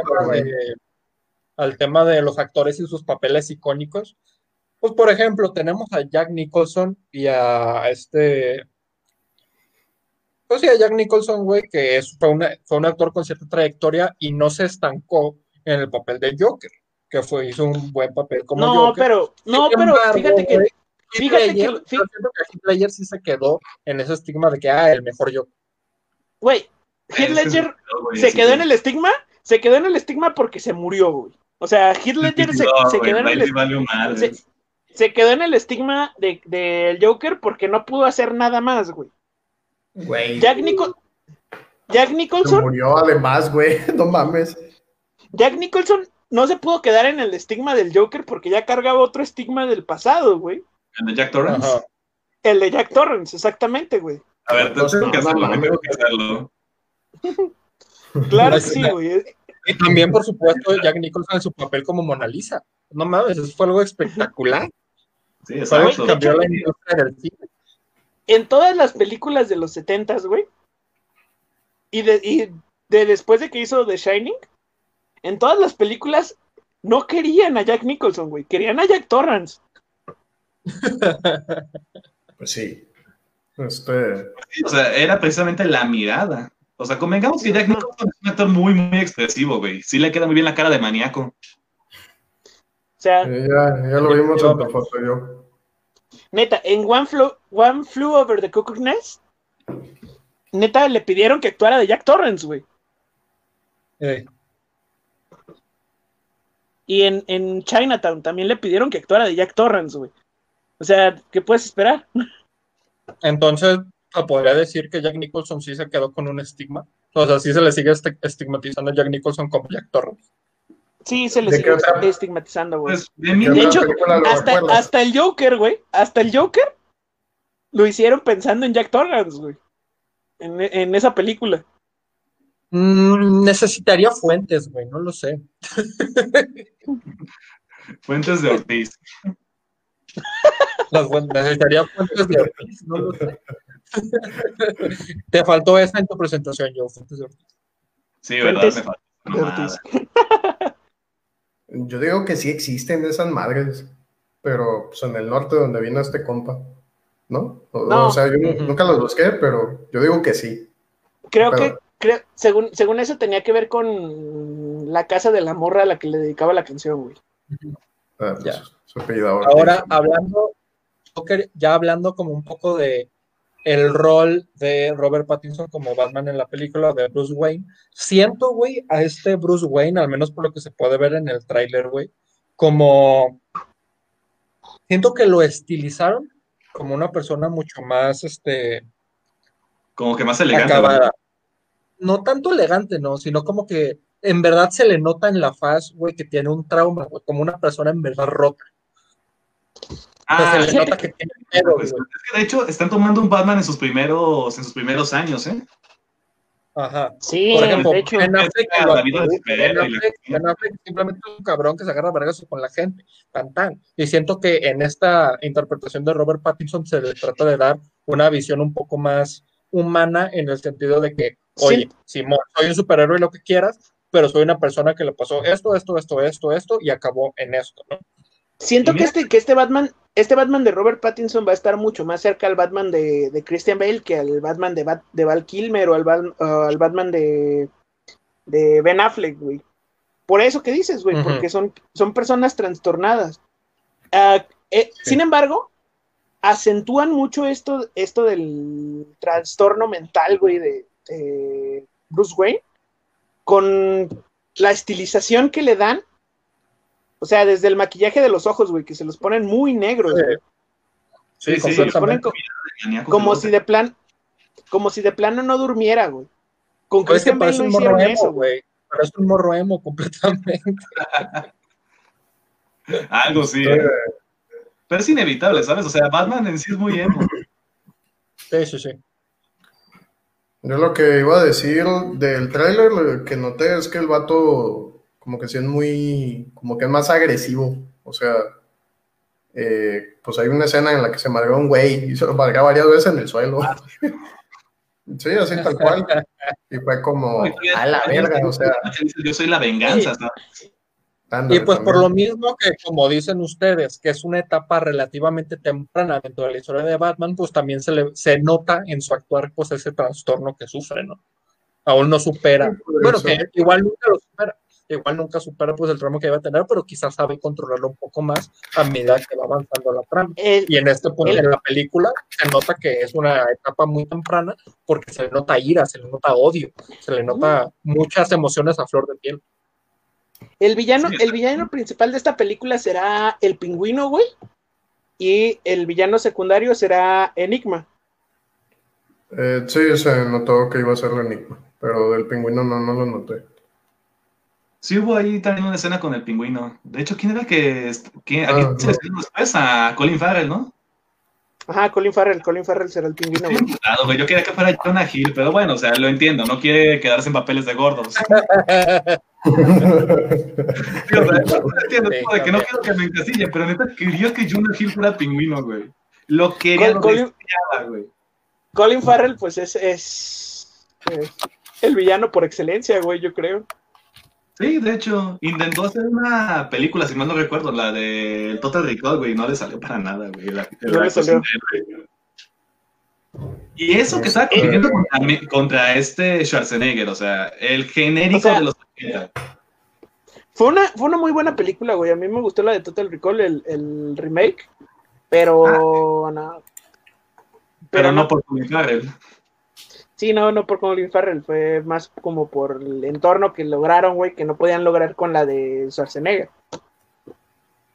al tema de los actores y sus papeles icónicos, pues por ejemplo, tenemos a Jack Nicholson y a este, pues sí, a Jack Nicholson, güey, que es, fue, una- fue un actor con cierta trayectoria y no se estancó en el papel de Joker, que fue, hizo un buen papel como No, Joker. pero, no, pero fíjate que, Heath fíjate que- Ledger, fí- yo siento que Heath Ledger sí se quedó en ese estigma de que, ah, el mejor Joker. güey, Heath Ese es Ledger se quedó en el estigma, se quedó en el estigma porque se murió, güey. O sea, Heath Ledger se, se quedó en el se- se quedó en el estigma de- del Joker porque no pudo hacer nada más, güey. Güey. Jack, Nichol- Jack Se Nicholson, murió además, güey. [LAUGHS] No mames. Jack Nicholson no se pudo quedar en el estigma del Joker porque ya cargaba otro estigma del pasado, güey. ¿El de Jack Torrance? Ajá. El de Jack Torrance, exactamente, güey. A ver, No tengo que no hacerlo, [LAUGHS] mames. tengo que hacerlo. Claro que Pues, sí, güey. Y también, por supuesto, Jack Nicholson en su papel como Mona Lisa. No mames, eso fue algo espectacular. Sí, Fue algo exacto. que cambió la industria del cine. En todas las películas de los setentas, güey. Y de, y de después de que hizo The Shining, en todas las películas no querían a Jack Nicholson, güey. Querían a Jack Torrance. [LAUGHS] Pues sí. Este. O sea, era precisamente la mirada. O sea, convengamos que Jack. Nicholson es un actor muy, muy expresivo, güey. Sí le queda muy bien la cara de maníaco. O sea, eh, Ya, ya lo vimos en la foto yo. neta, en One Flew, One Flew Over the Cuckoo's Nest, neta, le pidieron que actuara de Jack Torrance, güey. Eh, Y en, en Chinatown también le pidieron que actuara de Jack Torrance, güey. O sea, ¿qué puedes esperar? entonces, podría decir que Jack Nicholson sí se quedó con un estigma. O sea, sí se le sigue esti- estigmatizando a Jack Nicholson como Jack Torrance. Sí, se le ¿De sigue qué otra? estigmatizando, güey. Pues, de mí, ¿Qué De otra hecho, hasta, el Joker, güey. Hasta el Joker lo hicieron pensando en Jack Torrance, güey. En, en esa película. Mm, necesitaría fuentes, güey, no lo sé. [LAUGHS] Fuentes de Ortiz. Las necesitaría fuentes de Ortiz, no lo sé. [LAUGHS] Te faltó esa en tu presentación, yo, fuentes de Ortiz. Sí, ¿verdad? Fuentes Me falta. de. Ortiz. Yo digo que sí existen esas madres, pero pues en el norte donde vino este compa, ¿no? O, No. o sea, yo nunca los busqué, pero yo digo que sí. Creo Pero- que, creo, según, según eso, tenía que ver con la casa de la morra a la que le dedicaba la canción, güey. Ah, pues, Ya. Ortiz. Ahora, hablando, Joker, ya hablando como un poco de el rol de Robert Pattinson como Batman en la película de Bruce Wayne, siento, güey, a este Bruce Wayne, al menos por lo que se puede ver en el tráiler, güey, como siento que lo estilizaron como una persona mucho más, este, Como que más elegante. acabada. No tanto elegante, no, sino como que en verdad se le nota en la faz, güey, que tiene un trauma, güey, como una persona en verdad rota. Ah, se le fíjate nota que tiene pedo, pues, es que de hecho están tomando un Batman en sus primeros, en sus primeros años, ¿eh? Ajá. Sí, Por ejemplo, de hecho. Ben Affleck, lo- la vida de Ben superhéroe y la- Affleck- Ben Affleck simplemente es un cabrón que se agarra vergas con la gente, tan tan. Y siento que en esta interpretación de Robert Pattinson se le trata de dar una visión un poco más humana en el sentido de que, oye, Simón, soy un superhéroe lo que quieras, pero soy una persona que le pasó esto, esto, esto, esto, esto y acabó en esto, ¿no? Siento que este, que este Batman, este Batman de Robert Pattinson va a estar mucho más cerca al Batman de, de Christian Bale que al Batman de, Bat- de Val Kilmer o al, al Batman de, de Ben Affleck, güey. Por eso que dices, güey, porque son, son personas trastornadas. Ah, eh, Sí. Sin embargo, acentúan mucho esto, esto del trastorno mental, güey, de, de Bruce Wayne, con la estilización que le dan. O sea, desde el maquillaje de los ojos, güey, que se los ponen muy negros, Sí. güey. Sí, sí, Se los ponen co- como si de plan, como si de plano no durmiera, güey. Con Pues es que Christian Bale no un morro hicieron emo, eso, güey. güey. Parece un morro emo completamente. [LAUGHS] Algo sí. ¿eh? Pero es inevitable, ¿sabes? O sea, Batman en sí es muy emo. Sí, sí, sí. Yo lo que iba a decir del tráiler lo que noté es que el vato como que sí es muy, como que es más agresivo. O sea, eh, pues hay una escena en la que se madreó un güey y se lo madreó varias veces en el suelo. [LAUGHS] Sí, así tal cual. Y fue como, a la verga, o sea. [LAUGHS] Yo soy la venganza, Y pues por lo mismo que, como dicen ustedes, que es una etapa relativamente temprana dentro de la historia de Batman, pues también se, le, se nota en su actuar pues ese trastorno que sufre, ¿no? Aún no supera. Sí, Bueno, que igual nunca lo supera. Igual nunca supera pues el trauma que iba a tener, pero quizás sabe controlarlo un poco más a medida que va avanzando la trama. El- Y en este punto El- de la película se nota que es una etapa muy temprana porque se le nota ira, se le nota odio, se le nota muchas emociones a flor de piel. El villano, Sí, el villano principal de esta película será el pingüino, güey. Y el villano secundario será Enigma. Eh, sí, se notó que iba a ser el enigma, pero del pingüino no, no lo noté. Sí hubo ahí también una escena con el pingüino. De hecho, ¿quién era que... quién- ¿A Ah, quién se no. le dio después? A Colin Farrell, ¿no? Ajá, Colin Farrell, Colin Farrell será el pingüino, güey. Claro, güey, yo quería que fuera Jonah Hill, pero bueno, o sea, lo entiendo, no quiere quedarse en papeles de gordos. [LAUGHS] Sí, o sea, lo entiendo, Sí, como de que no quiero que me encasillen, pero neta quería que Jonah Hill fuera pingüino, güey. Lo quería, lo Col- Colin- deseaba, güey. Colin Farrell, pues es, es el villano por excelencia, güey, yo creo. Sí, de hecho, intentó hacer una película, si mal no recuerdo, la de Total Recall, güey, no le salió para nada, güey. la- No le salió. Y eso que estaba compitiendo contra, contra este Schwarzenegger, o sea, el genérico O sea, de los 80. Fue una, fue una muy buena película, güey. A mí me gustó la de Total Recall, el, el remake. Pero no. Pero no por Farrell. Sí, no, no por Colin Farrell. Fue más como por el entorno que lograron, güey, que no podían lograr con la de Schwarzenegger.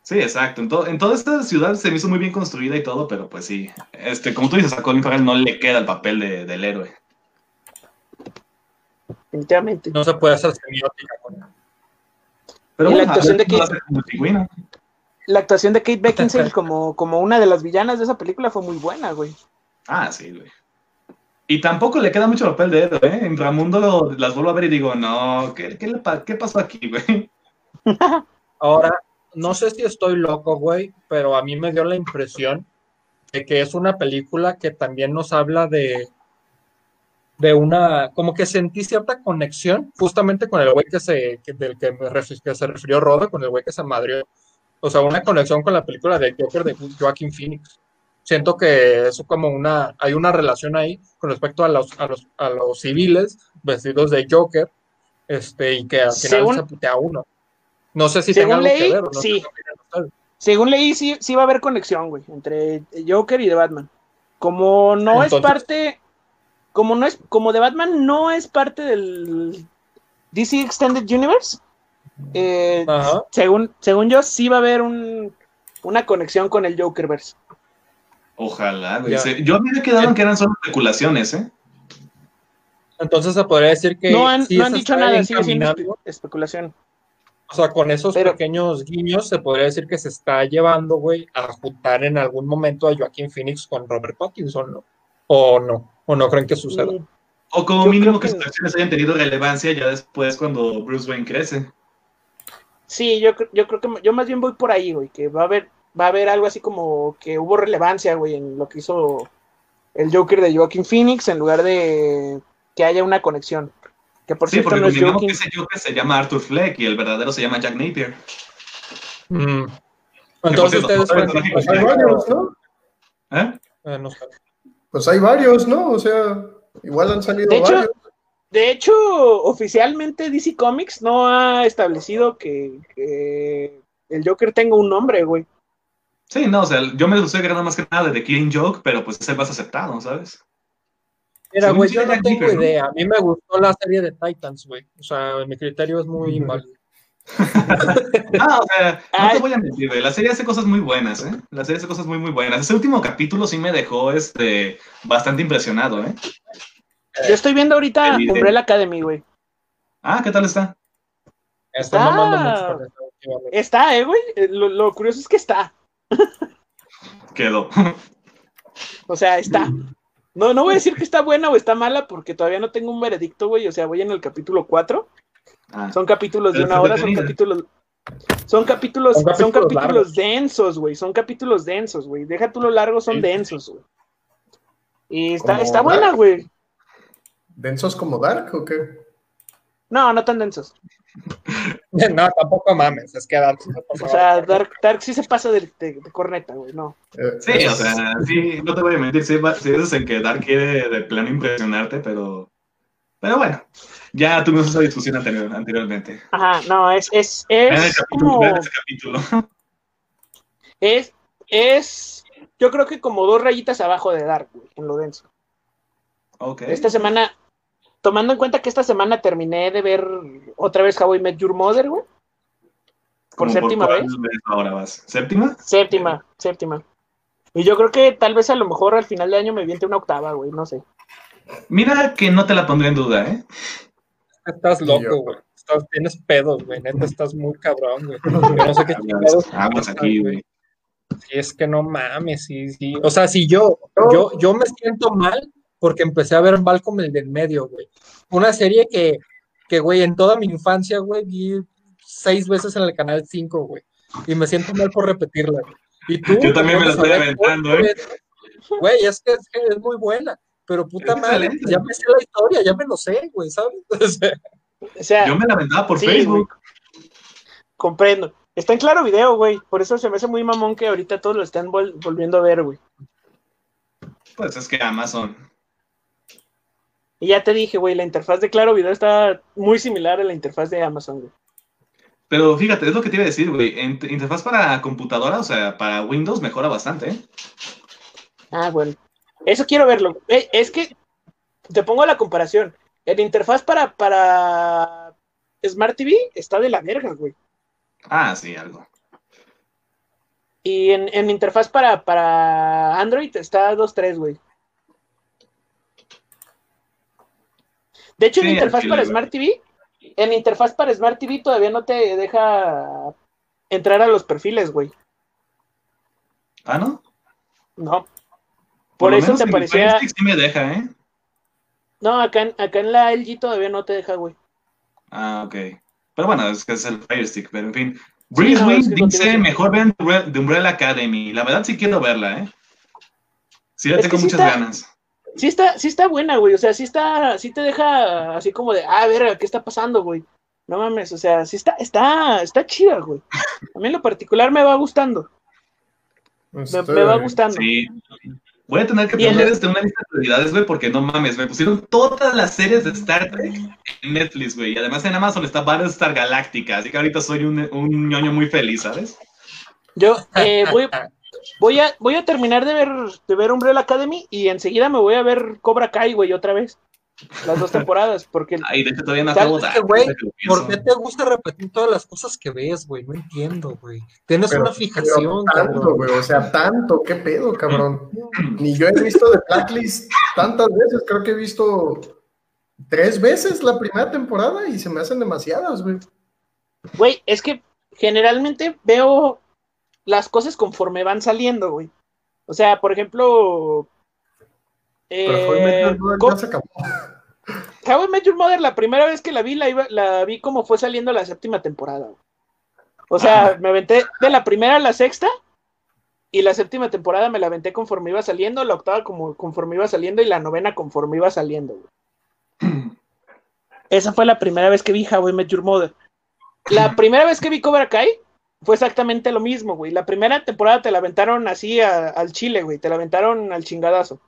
Sí, exacto. En, to- en toda esta ciudad se me hizo muy bien construida y todo, pero pues sí. Este, como tú dices, a Colin Farrell no le queda el papel de- del héroe. Definitivamente. No se puede hacer semiótica con Pero Y la actuación ver de Kate-. La actuación de Kate Beckinsale como, como una de las villanas de esa película fue muy buena, güey. Ah, sí, güey. Y tampoco le queda mucho papel de héroe, ¿eh? En Ramundo las vuelvo a ver y digo, no, ¿qué, qué, le pa- qué pasó aquí, güey? [LAUGHS] Ahora, no sé si estoy loco, güey, pero a mí me dio la impresión de que es una película que también nos habla de, de una, como que sentí cierta conexión justamente con el güey que se, que- del que, me ref- que se refirió Roda, con el güey que se madrió. O sea, una conexión con la película de Joker de Joaquin Phoenix. Siento que eso como una, hay una relación ahí con respecto a los, a los, a los civiles vestidos de Joker, este, y que al final Según- se putea a uno. No sé si Según tenga algo que leí, ver. o no sé sí. Según leí, sí, sí va a haber conexión, güey, entre Joker y de Batman. Como no es parte, como no es, como de Batman no es parte del DC Extended Universe, eh, según, según yo, sí va a haber un, una conexión con el Jokerverse. Ojalá, güey. Ya. Yo me había quedado en que eran solo especulaciones, ¿eh? Entonces se podría decir que No han, sí no han dicho nada, sigue siendo especulación. O sea, con esos Pero- pequeños guiños se podría decir que se está llevando, güey, a juntar en algún momento a Joaquin Phoenix con Robert Pattinson, ¿no? O no, o no creen que suceda. Mm, O como Yo mínimo que que sus acciones hayan tenido relevancia ya después cuando Bruce Wayne crece. Sí, yo, yo creo que yo más bien voy por ahí, güey, que va a haber, va a haber algo así como que hubo relevancia, güey, en lo que hizo el Joker de Joaquin Phoenix en lugar de que haya una conexión. Que por Sí, cierto porque no es Joaquin. que ese Joker se llama Arthur Fleck y el verdadero se llama Jack Napier. Mm. Entonces ustedes Pues hay varios, ¿no? ¿Eh? Eh, no sé. Pues hay varios, ¿no? O sea, igual han salido De hecho- varios. De hecho, oficialmente DC Comics no ha establecido que, que el Joker tenga un nombre, güey. Sí, no, o sea, yo me estoy agarrando más que nada de The Killing Joke, pero pues es el más aceptado, ¿sabes? Mira, güey, sí yo no tengo ¿no? idea. A mí me gustó la serie de Titans, güey. O sea, mi criterio es muy Ujú. inválido. [LAUGHS] Ah, o sea, no te voy a mentir, güey. La serie hace cosas muy buenas, ¿eh? La serie hace cosas muy, muy buenas. Ese último capítulo sí me dejó, este, bastante impresionado, ¿eh? Yo estoy viendo ahorita El. Umbrella Academy, güey. Ah, ¿qué tal está? Ah. mamando mucho eso. Está, eh, güey. Lo, lo curioso es que está. Quedó. O sea, está. No, no voy a decir que está buena o está mala porque todavía no tengo un veredicto, güey. O sea, voy en el capítulo 4. Ah, Son capítulos de una hora, son capítulos. Son capítulos, Son son capítulos densos, güey. Son capítulos densos, güey. Deja tú lo largo, son Sí. densos, güey. Y está, está buena, güey. ¿Densos como Dark o qué? No, no tan densos. [LAUGHS] [LAUGHS] No, tampoco mames, es que Dark. O sea, Dark, Dark sí se pasa de, de- de corneta, güey. No. Eh, Sí, o sea, sí, no te voy a mentir, sí, sí es en que Dark quiere de plano impresionarte, pero. Pero bueno, ya tuvimos esa discusión anterior, anteriormente. Ajá, no, es, es, es capítulo, como. capítulo. Es, es, yo creo que como dos rayitas abajo de Dark, güey, en lo denso. Ok. Esta semana, tomando en cuenta que esta semana terminé de ver otra vez How I Met Your Mother, güey. Por ¿Cómo séptima cuál vez. ahora vas? ¿Séptima? Séptima, séptima. Y yo creo que tal vez a lo mejor al final de año me viente una octava, güey, no sé. Mira que no te la pondré en duda, ¿eh? Estás loco, güey. Estás, tienes pedos, güey. Neta, estás muy cabrón, güey. [LAUGHS] Yo no sé qué chingados. Aguas aquí, güey. Sí, es que no mames, sí, sí. O sea, si yo, yo, yo me siento mal porque empecé a ver Malcolm el del medio, güey. Una serie que, que, güey, en toda mi infancia, güey, vi seis veces en el canal 5, güey. Y me siento mal por repetirla, güey. Y tú, Yo también me la estoy aventando, ¿eh? Güey, es que, es que es muy buena. Pero puta Es madre, excelente. ya me sé la historia, ya me lo sé, güey, ¿sabes? [LAUGHS] O sea, Yo me la aventaba por Sí, Facebook. comprendo. Está en claro video, güey. Por eso se me hace muy mamón que ahorita todos lo están vol- volviendo a ver, güey. Pues es que Amazon. Y ya te dije, güey, la interfaz de claro video está muy similar a la interfaz de Amazon, güey. Pero fíjate, es lo que te iba a decir, güey. En- interfaz para computadora, o sea, para Windows mejora bastante, ¿eh? Ah, bueno. Eso quiero verlo. Eh, es que te pongo la comparación. El interfaz para, para Smart TV está de la verga, güey. Ah, sí, algo. Y en, en interfaz para, para Android está 2.3, güey. De hecho, en Sí, interfaz para Smart TV, en interfaz para Smart TV todavía no te deja entrar a los perfiles, güey. Ah, ¿no? No. Por, eso te parecía. Sí me deja, ¿eh? No, acá en, acá en la LG todavía no te deja, güey. Ah, ok. Pero bueno, es que es el Fire Stick, pero en fin. No, Wing es que dice, sí. mejor vean The Umbre- The Umbrella Academy. La verdad sí quiero verla, ¿eh? Sí, Es tengo sí muchas está- ganas. Sí está, sí está buena, güey. O sea, sí está, sí te deja así como de, ah, verga, ¿qué está pasando, güey? No mames, o sea, sí está, está, está chida, güey. A mí en lo particular me va gustando. Me, Este, me va gustando. Sí. Voy a tener que poner este, una lista de prioridades, güey, porque no mames, me pusieron todas las series de Star Trek en Netflix, güey. Y además en Amazon está Battlestar Galactica, así que ahorita soy un, un ñoño muy feliz, ¿sabes? Yo eh, voy, voy, a, voy a terminar de ver, de ver Umbrella Academy y enseguida me voy a ver Cobra Kai, güey, otra vez. Las dos temporadas, porque Ay, de hecho todavía no ¿Sabes acabo qué, Dark, güey? ¿Por qué te gusta repetir todas las cosas que ves, güey? No entiendo, güey. Tienes Pero- una fijación, tanto, cabrón. güey, o sea, tanto, qué pedo, cabrón. Ni yo he visto The Blacklist tantas veces, creo que he visto tres veces la primera temporada y se me hacen demasiadas, güey. Güey, es que generalmente veo las cosas conforme van saliendo, güey. O sea, por ejemplo. Pero eh, fue se acabó. How I Met Your Mother, la primera vez que la vi, la, iba- la vi como fue saliendo la séptima temporada. güey. O sea, me aventé de la primera a la sexta y la séptima temporada me la aventé conforme iba saliendo, la octava como conforme iba saliendo y la novena conforme iba saliendo. güey. [CLEARS THROAT] Esa fue la primera vez que vi How I Met Your Mother. La primera vez que vi Cobra Kai fue exactamente lo mismo, güey. La primera temporada te la aventaron así a- al chile, güey. Te la aventaron al chingadazo.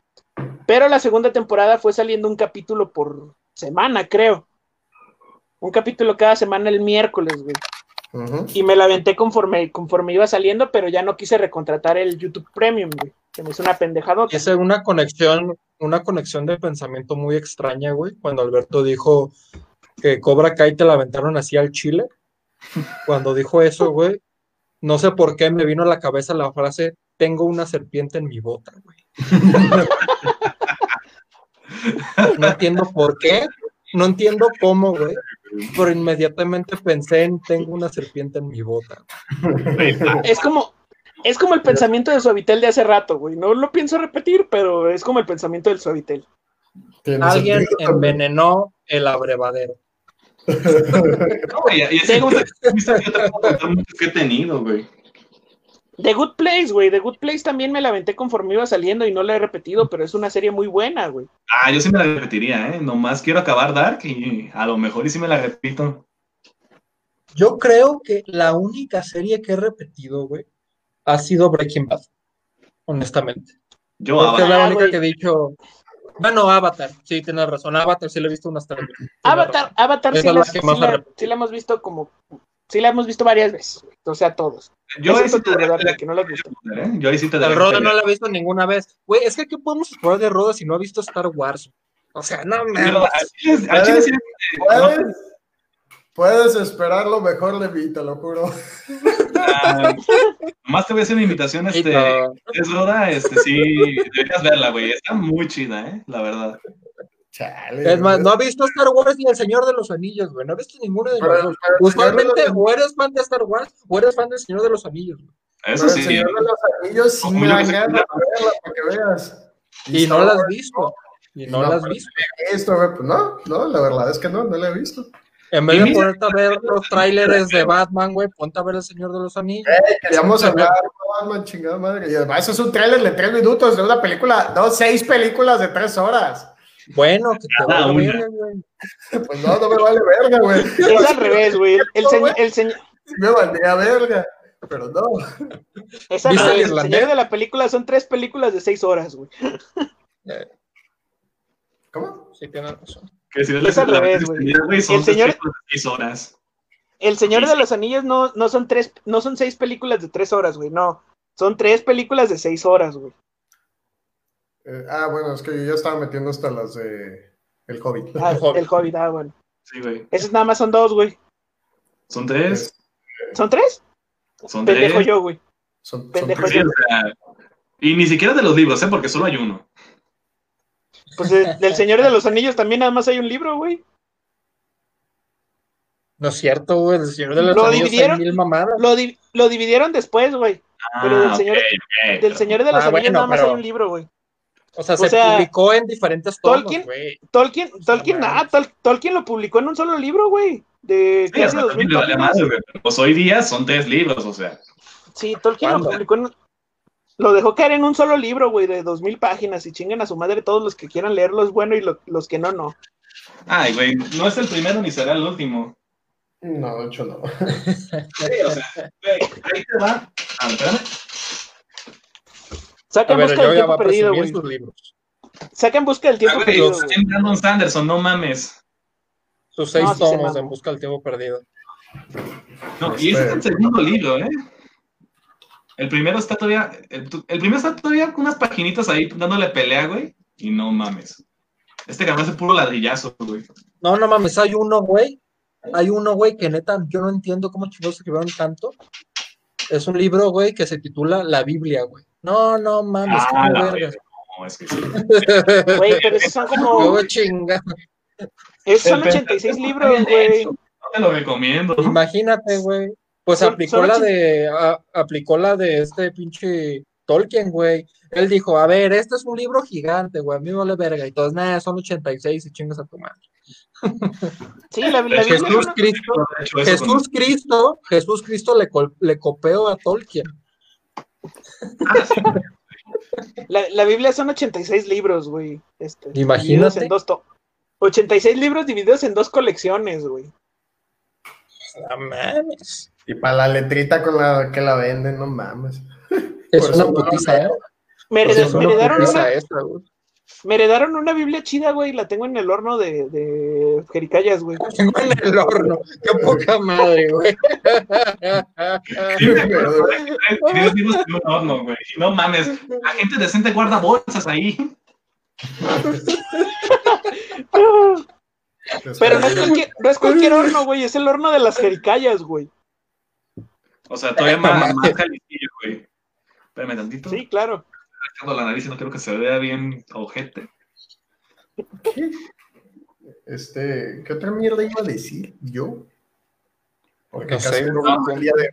Pero la segunda temporada fue saliendo un capítulo por semana, creo. Un capítulo cada semana el miércoles, güey. Y me la aventé conforme, conforme iba saliendo, pero ya no quise recontratar el YouTube Premium, güey. Se me hizo una pendejadota. Es una conexión, una conexión de pensamiento muy extraña, güey, cuando Alberto dijo que Cobra Kai te la aventaron así al chile. Cuando dijo eso, güey, no sé por qué me vino a la cabeza la frase, tengo una serpiente en mi bota, güey. [LAUGHS] no entiendo por qué, no entiendo cómo, güey, pero inmediatamente pensé en tengo una serpiente en mi bota. Es como, es como el pensamiento de Suavitel de hace rato, güey. No lo pienso repetir, pero es como el pensamiento del Suavitel. Alguien envenenó el abrevadero. [LAUGHS] No, güey, y así como que he tenido, güey. The Good Place, güey. The Good Place también me la aventé conforme iba saliendo y no la he repetido, pero es una serie muy buena, güey. Ah, yo sí me la repetiría, ¿eh? Nomás quiero acabar Dark y a lo mejor y sí me la repito. Yo creo que la única serie que he repetido, güey, ha sido Breaking Bad. Honestamente. Yo, es Avatar. la Ah, única que he dicho. Bueno, Avatar, sí, tienes razón. Avatar sí lo he visto unas tres veces. Avatar. Avatar sí, la las- que sí la, he sí la hemos visto como. Sí la hemos visto varias veces. O sea, todos. yo ahí sí te tú, daría que no la has visto. ¿eh? Yo ahí sí te El pelea. no la he visto ninguna vez. Güey, es que ¿qué podemos explorar de Roda si no ha visto Star Wars? O sea, no eh, ¿Puedes? Puedes esperar lo mejor de mí, te lo juro. [LAUGHS] [LAUGHS] Nomás te voy a hacer una invitación, este, es Roda, este, sí, deberías verla, güey, está muy chida, ¿eh? La verdad. Chale. Es más, no ha visto Star Wars ni El Señor de los Anillos, güey. No ha visto ninguno de los dos. Usualmente, o eres fan de Star Wars o eres fan del Señor de los Anillos, güey. Eso Pero sí, el Señor de los Anillos sí me dan ganas de verla para que veas. Y no la has visto. Y no No, la has visto. Esto, güey, pues no, no, la verdad es que no, no la he visto. En vez de ponerte a ver los trailers de Batman, güey, ponte a ver El Señor de los Anillos. Queríamos hablar de Batman, chingada madre. Y además es un tráiler de tres minutos de una película, no, seis películas de tres horas. Bueno, que te Cada va a una. ver, güey. Pues no, no me vale verga, güey. [LAUGHS] Es al revés, güey. El, el, señor- el señor. Sí me valdría verga, pero no. Es al ¿Viste el revés. El señor de la película son tres películas de seis horas, güey. ¿Cómo? Sí, tienes razón. Que si Es al revés, güey. güey, son El señor- seis horas. El Señor Sí, de los Anillos no, no son tres, no son seis películas de tres horas, güey. No. Son tres películas de seis horas, güey. Eh, ah, bueno, es que yo ya estaba metiendo hasta las de El Hobbit. Ah, El [LAUGHS] Hobbit. el Hobbit, ah, bueno. Sí, güey. Esos nada más son dos, güey. Son tres. ¿Son tres? Son Pendejo tres. yo, güey. Son, tres. Sí, o sea, y ni siquiera de los libros, ¿eh? Porque solo hay uno. Pues de- del Señor de los Anillos también nada más hay un libro, güey. No es cierto, güey. El Señor de los Lo Anillos dividieron- mil mamadas. Lo, di- lo dividieron después, güey. Pero del Ah, señor- Del Señor de los Ah, Anillos bueno, nada más pero- hay un libro, güey. O sea, o se sea, publicó en diferentes tomos, Tolkien- güey. Tolkien, sea, Tolkien, nada, Tol- Tolkien lo publicó en un solo libro, güey. De Sí, o casi sea, dos también mil le vale páginas. madre, güey. Pues hoy día son tres libros, o sea. Sí, Tolkien lo publicó en... Lo dejó caer en un solo libro, güey, de dos mil páginas y chinguen a su madre todos los que quieran leerlo es bueno y lo- los que no, no. Ay, güey, no es el primero ni será el último. No, de hecho no. Sí, o sea, güey, ahí te va. Ah, espérame. Saca A en busca del tiempo a perdido, güey. Saca en busca del Ah, tiempo güey, perdido, güey. Brandon Sanderson, no mames. Sus seis No, sí se tomos en busca del tiempo perdido. No, y ese es el segundo libro, ¿eh? El primero está todavía. El, el primero está todavía con unas paginitas ahí dándole pelea, güey. Y no mames. Este cabrón es puro ladrillazo, güey. No, no mames, hay uno, güey. Hay uno, güey, que neta, yo no entiendo cómo chingados escribieron tanto. Es un libro, güey, que se titula La Biblia, güey. No, no mames, Ah, la vergas. No, es que sí. [LAUGHS] Güey, pero esos son Yo, como... güey, chinga. Esos son El 86 pensamiento libros, güey. No te lo recomiendo. Imagínate, güey. Pues aplicó la de, a- aplicó la de este pinche Tolkien, güey. Él dijo, a ver, este es un libro gigante, güey, a mí me vale verga. Y todos, nada, son 86 y chingas a tu madre. [LAUGHS] Sí, la, la Biblia es Jesús una- Cristo, hecho, Jesús Cristo, Jesús Cristo le, col- le copió a Tolkien. Ah, [LAUGHS] sí. la, la Biblia son 86 libros, güey. Este, Imagínate. divididos en dos to- 86 libros divididos en dos colecciones, güey. No mames. Y para la letrita con la que la venden, no mames. Es Por una putiza, ¿eh? Me, heredaron una, me heredaron una Biblia chida, güey. La tengo en el horno de, de Jericayas, güey. Tengo en el horno. Qué poca madre, güey. Sí, horno, güey. No mames. La gente decente guarda bolsas ahí. [LAUGHS] Pero no es cualquier, no es cualquier horno, güey. Es el horno de las Jericayas, güey. O sea, todavía más, [LAUGHS] más calicillo, güey. Espérame tantito. Sí, claro. Estoy la nariz y no quiero que se vea bien ojete. Este, ¿qué otra mierda iba a decir yo? Porque No casi sé, no el día de-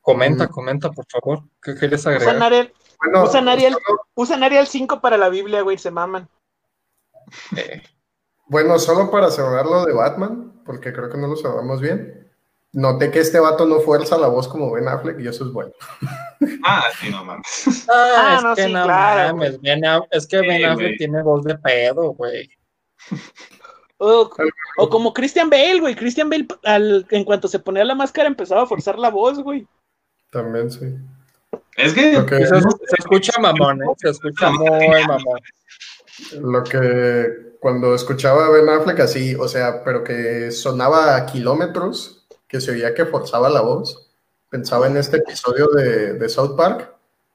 Comenta, Mm. comenta, por favor. ¿Qué quieres Usan agregar? Arial, Bueno, usan Arial, solo- usan Arial 5 para la Biblia, güey, se maman. Eh, bueno, solo para cerrar lo de Batman, porque creo que no lo cerramos bien. Noté que este vato no fuerza la voz como Ben Affleck y eso es bueno. Ah, sí, no mames. Ah, Ah, es no, que sí, no claro, mames, Ben es que Sí, Ben Affleck tiene voz de pedo, güey. O, o como Christian Bale, güey. Christian Bale, al- en cuanto se ponía la máscara, empezaba a forzar la voz, güey. También sí. Es que. Se escucha mamón, ¿eh? Se escucha muy mamón. lo que cuando escuchaba a Ben Affleck así, o sea, pero que sonaba a kilómetros, que se oía que forzaba la voz, pensaba en este episodio de, de South Park,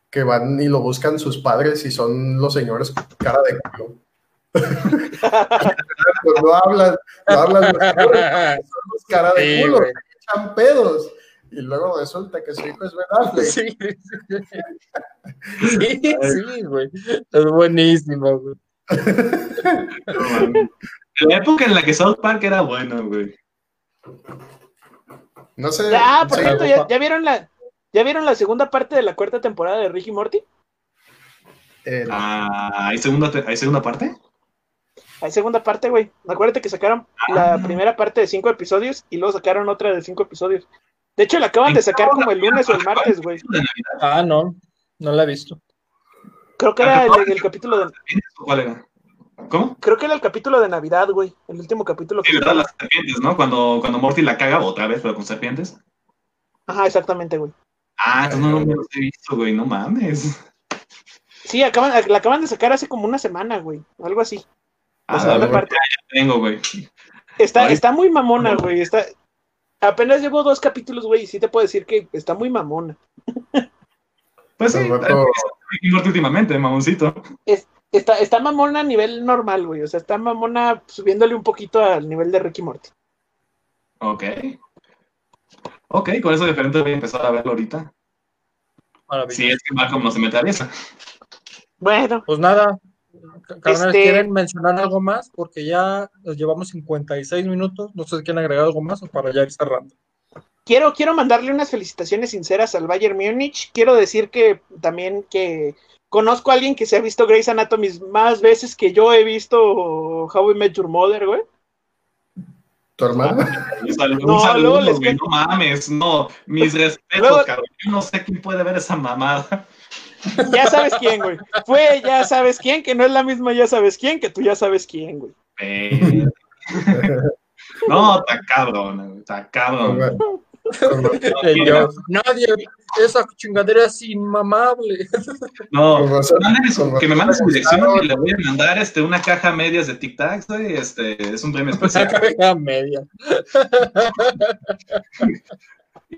que van y lo buscan sus padres y son los señores cara de culo. [LAUGHS] Pues no hablan, no hablan los señores, son los cara de Sí, culo, güey. echan pedos. Y luego resulta que su hijo es Affleck. Sí, [LAUGHS] sí, sí, güey. Es buenísimo, güey. [LAUGHS] La época en la que South Park era bueno, güey. No sé. Ah, por sí, cierto, ¿ya, ya vieron la, ¿ya vieron la segunda parte de la cuarta temporada de Ricky Morty? eh, Ah, ¿hay segunda, ¿hay segunda parte? Hay segunda parte, güey. Acuérdate que sacaron la primera parte de cinco episodios y luego sacaron otra de cinco episodios. De hecho, la acaban de sacar como el lunes o el martes, güey. Ah, no, no la he visto. Creo que era el, el capítulo de, ¿O ¿Cuál era? ¿Cómo? creo que era el capítulo de Navidad, güey. El último capítulo que Sí, ¿verdad? Las serpientes, ¿no? Cuando, cuando Morty la caga otra vez, pero con serpientes. Ajá, exactamente, güey. Ah, entonces no, no me los he visto, güey, no mames. Sí, acaban, la acaban de sacar hace como una semana, güey. Algo así. Ah, segunda la parte. ya tengo, güey. Está, Ay. está muy mamona, güey. Está... Apenas llevo dos capítulos, güey, y sí te puedo decir que está muy mamona. Pues sí, rato- últimamente, mamoncito. Está, está mamona a nivel normal, güey. O sea, está mamona subiéndole un poquito al nivel de Ricky Morty. Ok. Ok, con eso diferente voy a empezar a verlo ahorita. Si es que Malcolm no se me atraviesa. Bueno, Pues nada, carnal, Este- ¿quieren mencionar algo más? Porque ya nos llevamos 56 minutos. No sé si quieren agregar algo más o para ya ir cerrando. quiero, quiero mandarle unas felicitaciones sinceras al Bayern Múnich. Quiero decir que también que conozco a alguien que se ha visto Grey's Anatomy más veces que yo he visto How I Met Your Mother, güey. ¿Tu hermano? Un saludo, No, un saludo, luego les güey, no mames, no. Mis respetos, Luego- cabrón. Yo no sé quién puede ver esa mamada. Ya sabes quién, güey. Fue ya sabes quién, que no es la misma ya sabes quién, que tú ya sabes quién, güey. Eh, [LAUGHS] No, está cabrón, güey, está cabrón. Y yo, [LAUGHS] nadie, esa chingadera es inmamable. No, razón, que me razón mande su dirección y le voy a mandar este, una caja medias de Tic Tacs, güey. Este, es un premio especial. Saca media.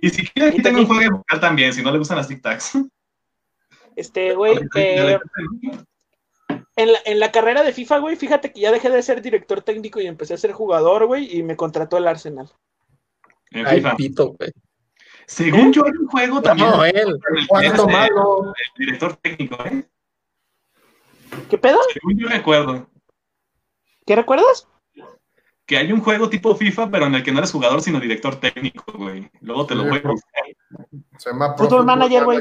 Y si quiere, aquí tengo un juego vocal también, si no le gustan las Tic Tacs. Este, güey, eh, en, la, en la carrera de FIFA, güey, fíjate que ya dejé de ser director técnico y empecé a ser jugador, güey, y me contrató el Arsenal. En Ay, FIFA. pito, güey. Según yo, hay un juego también. No, él. el ¿Cuánto eh, malo? el director técnico, ¿eh? ¿Qué pedo? Según yo recuerdo ¿Qué recuerdas? que hay un juego tipo FIFA, pero en el que no eres jugador, sino director técnico, güey. Luego te lo buscar. Se llama Pro Fútbol Football Manager, güey.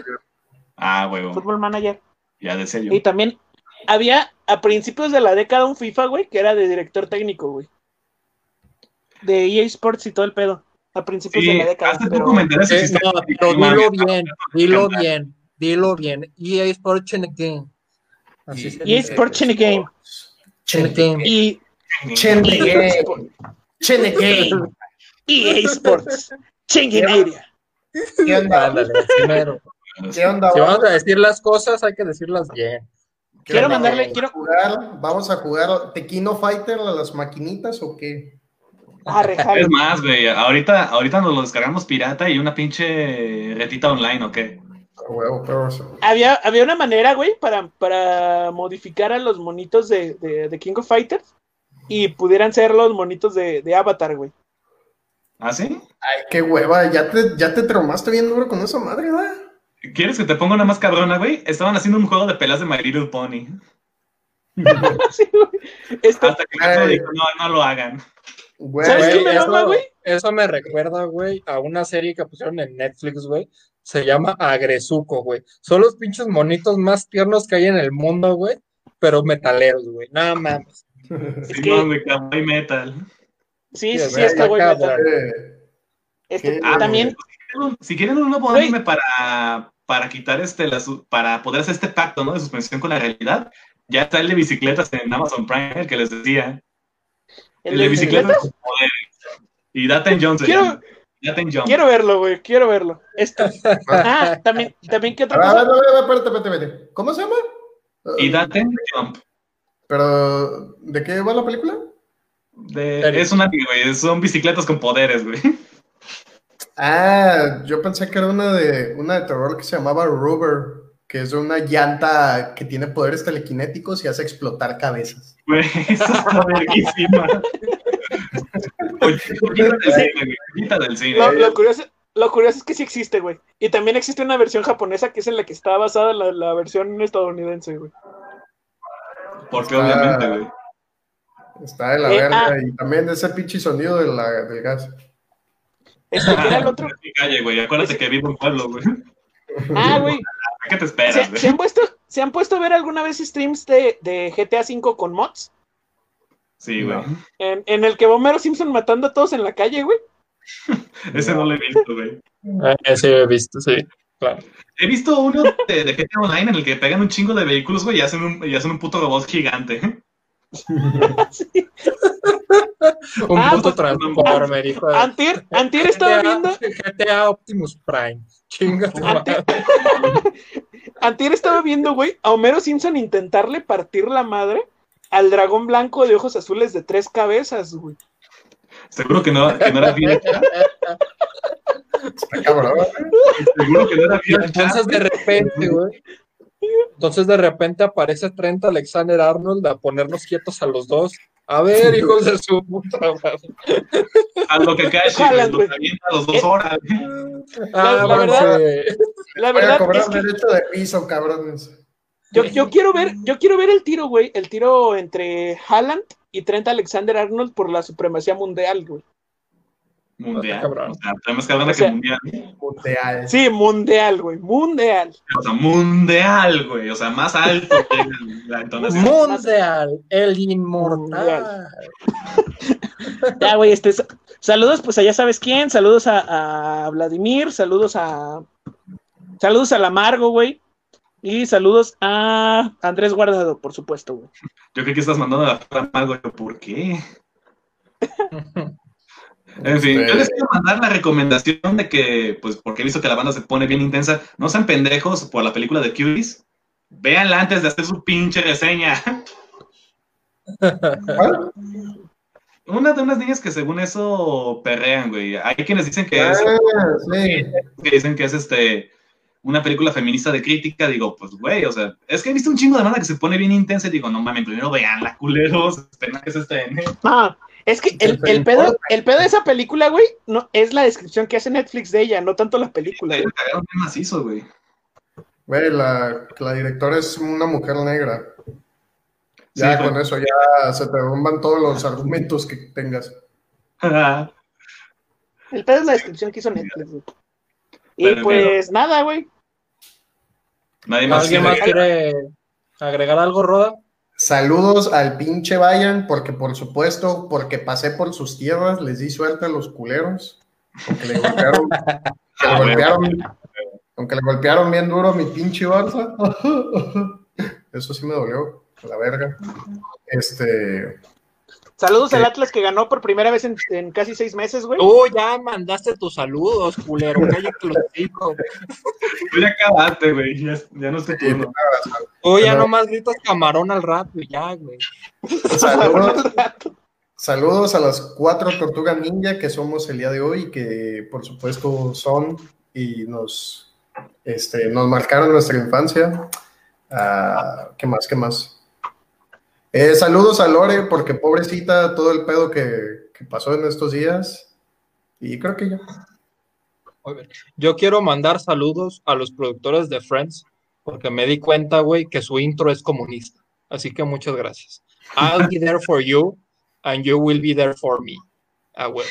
Ah, huevo. Fútbol Manager. Ya decía yo. Y también había a principios de la década un FIFA, güey, que era de director técnico, güey. De EA Sports y todo el pedo. A principios de Sí, la década. hace pero- ese Eh, no, pero dilo bien, dilo bien, dilo bien. EA Sports Game. Así EA dice. Sports Chene Game. Game. Y Chene Game. Chene Game. EA Sports. Area. ¿Qué onda? Ándale, primero. ¿Qué onda? Si vamos a decir las cosas, hay que decirlas bien. ¿Qué Quiero mandarle- ¿Vamos quiero- a jugar- ¿Vamos a jugar Tequino Fighter a las maquinitas o qué? Ah. [LAUGHS] Es más, güey, ahorita, ahorita nos lo descargamos pirata y una pinche retita online, ¿o qué? Había, había una manera, güey, para, para modificar a los monitos de, de, de King of Fighters y pudieran ser los monitos de, de Avatar, güey. ¿Ah, sí? Ay, qué hueva, ya te, ya te traumaste bien duro con esa madre, ¿verdad? ¿Quieres que te ponga una más cabrona, güey? Estaban haciendo un juego de pelas de My Little Pony. [LAUGHS] Sí, güey. Este- Hasta que dijo, no, no lo hagan. Güey, ¿Sabes qué me eso, mama, güey? eso me recuerda, güey, a una serie que pusieron en Netflix, güey. Se llama Agresuco, güey. Son los pinches monitos más tiernos que hay en el mundo, güey. Pero metaleros, güey. Nada mames. [LAUGHS] Es Sí, que- no, güey, Kawaii Metal. Sí, sí, sí, cabrón. metal. Este. Ah, también, Si quieren un nuevo anime para, para quitar este, la para poder hacer este pacto, ¿no? De suspensión con la realidad, ya está el de bicicletas en Amazon Prime, el que les decía. El El, de poderes. Y Daten Jones. se Quiero- quiero verlo, güey, quiero verlo. Esto. [LAUGHS] Ah, también, también, ¿qué A otra ver, a cosa? ver, a ver, espérate, espérate, espérate. ¿Cómo se llama? Y Daten Jump. Pero, ¿de qué va la película? De- es una, güey, son bicicletas con poderes, güey. [LAUGHS] Ah, yo pensé que era una de una de terror que se llamaba Rubber, que es una llanta que tiene poderes telequinéticos y hace explotar cabezas. Güey, [LAUGHS] eso está verguísima. Del cine, güey. Joyita del cine. Lo, lo curioso, lo curioso es que sí existe, güey. Y también existe una versión japonesa que es en la que está basada la, la versión estadounidense, güey. Porque Ah. obviamente, güey. Está de la Eh, verga ah. y también ese pinche sonido de la- del gas. Este, ¿qué era el otro? Mi calle, güey. Acuérdate que vivo en pueblo, güey. Ah, güey. ¿A qué te ¿Se, esperas, se güey? han puesto, ¿Se han puesto a ver alguna vez streams de, de GTA V con mods? Sí, güey. En, en el que va Homero Simpson matando a todos en la calle, güey. [LAUGHS] Ese no lo he visto, güey. Eh, sí, he visto, sí. Claro. He visto uno de, de GTA Online en el que pegan un chingo de vehículos, güey, y hacen un, y hacen un puto robot gigante. [LAUGHS] Un Ah, puto pues, Transformer, hijo de... Antier, Antier estaba GTA viendo, GTA Optimus Prime. Chinga tu Antier, madre. [LAUGHS] Antier estaba viendo, güey, a Homero Simpson intentarle partir la madre al dragón blanco de ojos azules de tres cabezas, güey. Seguro que no, que no era bien. Está cabrón. Seguro que no era bien. Entonces de repente, güey. Entonces de repente aparece Trent Alexander Arnold a ponernos quietos a los dos. A ver, hijos de su puta madre. A lo que cae, los avienta a los dos horas. Ah, la verdad-. La Voy a verdad cobrar es que derecho de piso, cabrones. yo, yo quiero ver, yo quiero ver el tiro, güey, el tiro entre Haaland y Trent Alexander Arnold por la supremacía mundial, güey. Mundial. Cabrón. O sea, tenemos que hablar de O sea- que mundial. Mundial. Sí, mundial, güey, mundial. O sea, mundial, güey. O sea, más alto que la entonación. Mundial, el inmortal. Ya, güey, este, sa- saludos, pues a ya sabes quién, saludos a, a Vladimir, saludos a, saludos a la Margo, güey, y saludos a Andrés Guardado, por supuesto, güey. Yo creo que estás mandando a la fama algo. Yo, ¿Por qué? [LAUGHS] En fin, yo les quiero mandar la recomendación de que, pues, porque he visto que la banda se pone bien intensa, no sean pendejos por la película de Cuties. Véanla antes de hacer su pinche reseña. ¿Cuál? [LAUGHS] Una de unas niñas que según eso perrean, güey. Hay quienes dicen que es, Ah, sí. que dicen que es este una película feminista de crítica, digo, pues güey, o sea, es que he visto un chingo de banda que se pone bien intensa y digo, no mames, primero veanla, culeros, [LAUGHS] esperen a que se estrene. Ah, es que el, el pedo, el pedo de esa película, güey, no, es la descripción que hace Netflix de ella, no tanto la película, Me güey. macizo, güey. Güey, la, la directora es una mujer negra. Ya Sí, con güey. eso ya se te bomban todos los argumentos que tengas. [LAUGHS] El pedo es la descripción que hizo Netflix, güey. Y Pero, pues nada, güey. Nadie más ¿Alguien quiere- más quiere agregar algo, Roda? Saludos al pinche Bayern, porque por supuesto, porque pasé por sus tierras, les di suerte a los culeros, aunque le golpearon, [LAUGHS] aunque le golpearon bien duro a mi pinche Barça. [LAUGHS] Eso sí me dolió, la verga. Este, Saludos al. Atlas que ganó por primera vez en, en casi seis meses, güey. Tú ya mandaste tus saludos, culero. Cállate los ya acabaste, güey. Ya, ya no es tu turno. Tú ya Pero- nomás gritas camarón al rato ya, güey. saludos, saludos a las cuatro tortugas ninja que somos el día de hoy, que por supuesto son y nos, este, nos marcaron nuestra infancia. Ah, ¿Qué más? ¿Qué más? Eh, saludos a Lore, porque pobrecita todo el pedo que, que pasó en estos días. Y creo que ya. Yo quiero mandar saludos a los productores de Friends, porque me di cuenta, güey, que su intro es comunista. Así que muchas gracias. I'll be there for you and you will be there for me. Ah, huevo.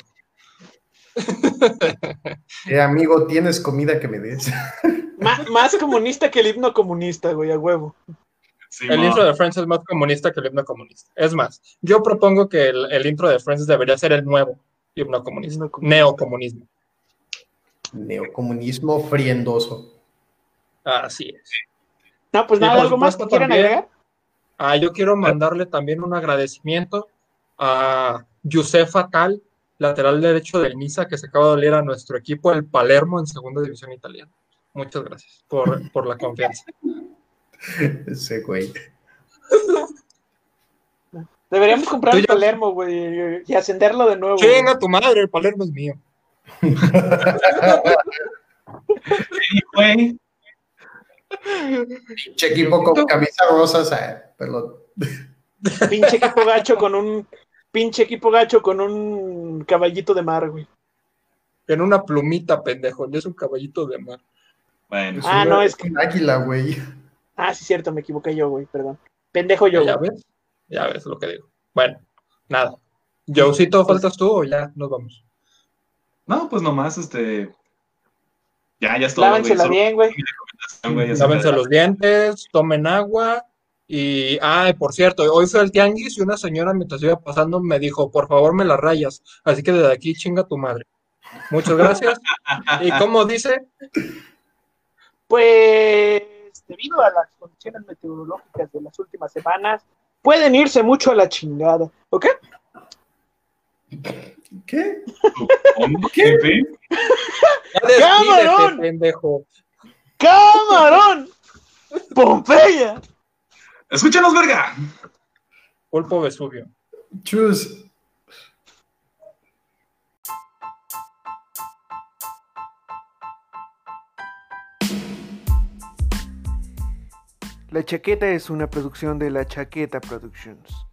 Eh, amigo, tienes comida que me des. [LAUGHS] Más comunista que el himno comunista, güey, a huevo. Sí, El intro de Friends es más comunista que el himno comunista. Es más, yo propongo que el, el intro de Friends debería ser el nuevo himno comunista. Neocomunismo. Neocomunismo friendoso. Así es. No, pues nada, ¿algo más que quieran también- agregar? Ah, yo quiero mandarle también un agradecimiento a Yusefa Tal, lateral derecho del Niza, que se acaba de leer a nuestro equipo, el Palermo, en segunda división italiana. Muchas gracias por, por la confianza. Ese güey. Deberíamos comprar el Palermo, güey, y ascenderlo de nuevo. Chinga tu madre, el Palermo es mío. Sí, güey. Che equipo con camisa rosa, o sea, perdón. Pinche equipo gacho con un. Pinche equipo gacho con un caballito de mar, güey. En una plumita, pendejo. Es un caballito de mar. Bueno, Ah, no, es que- un águila, güey. Ah, sí, cierto, me equivoqué yo, güey, perdón. Pendejo yo, ¿Ya güey. ves? Ya ves lo que digo. Bueno, nada. Joecito, ¿faltas tú o ya nos vamos? no, pues nomás, este. Ya, ya es todo. Lávensela güey. bien, güey. Lávense los dientes, tomen agua. Y, ay, por cierto, hoy fui al tianguis y una señora mientras iba pasando me dijo, por favor me las rayas. Así que desde aquí chinga tu madre. Muchas gracias. [LAUGHS] y como dice, Pues debido a las condiciones meteorológicas de las últimas semanas, pueden irse mucho a la chingada. ¿Ok? ¿Qué? ¿Cómo? ¿Qué? ¡Camarón! pendejo. ¡Camarón! ¡Pompeya! Escúchanos, verga. Pulpo Vesubio. Chus. La Chaqueta es una producción de La Chaqueta Productions.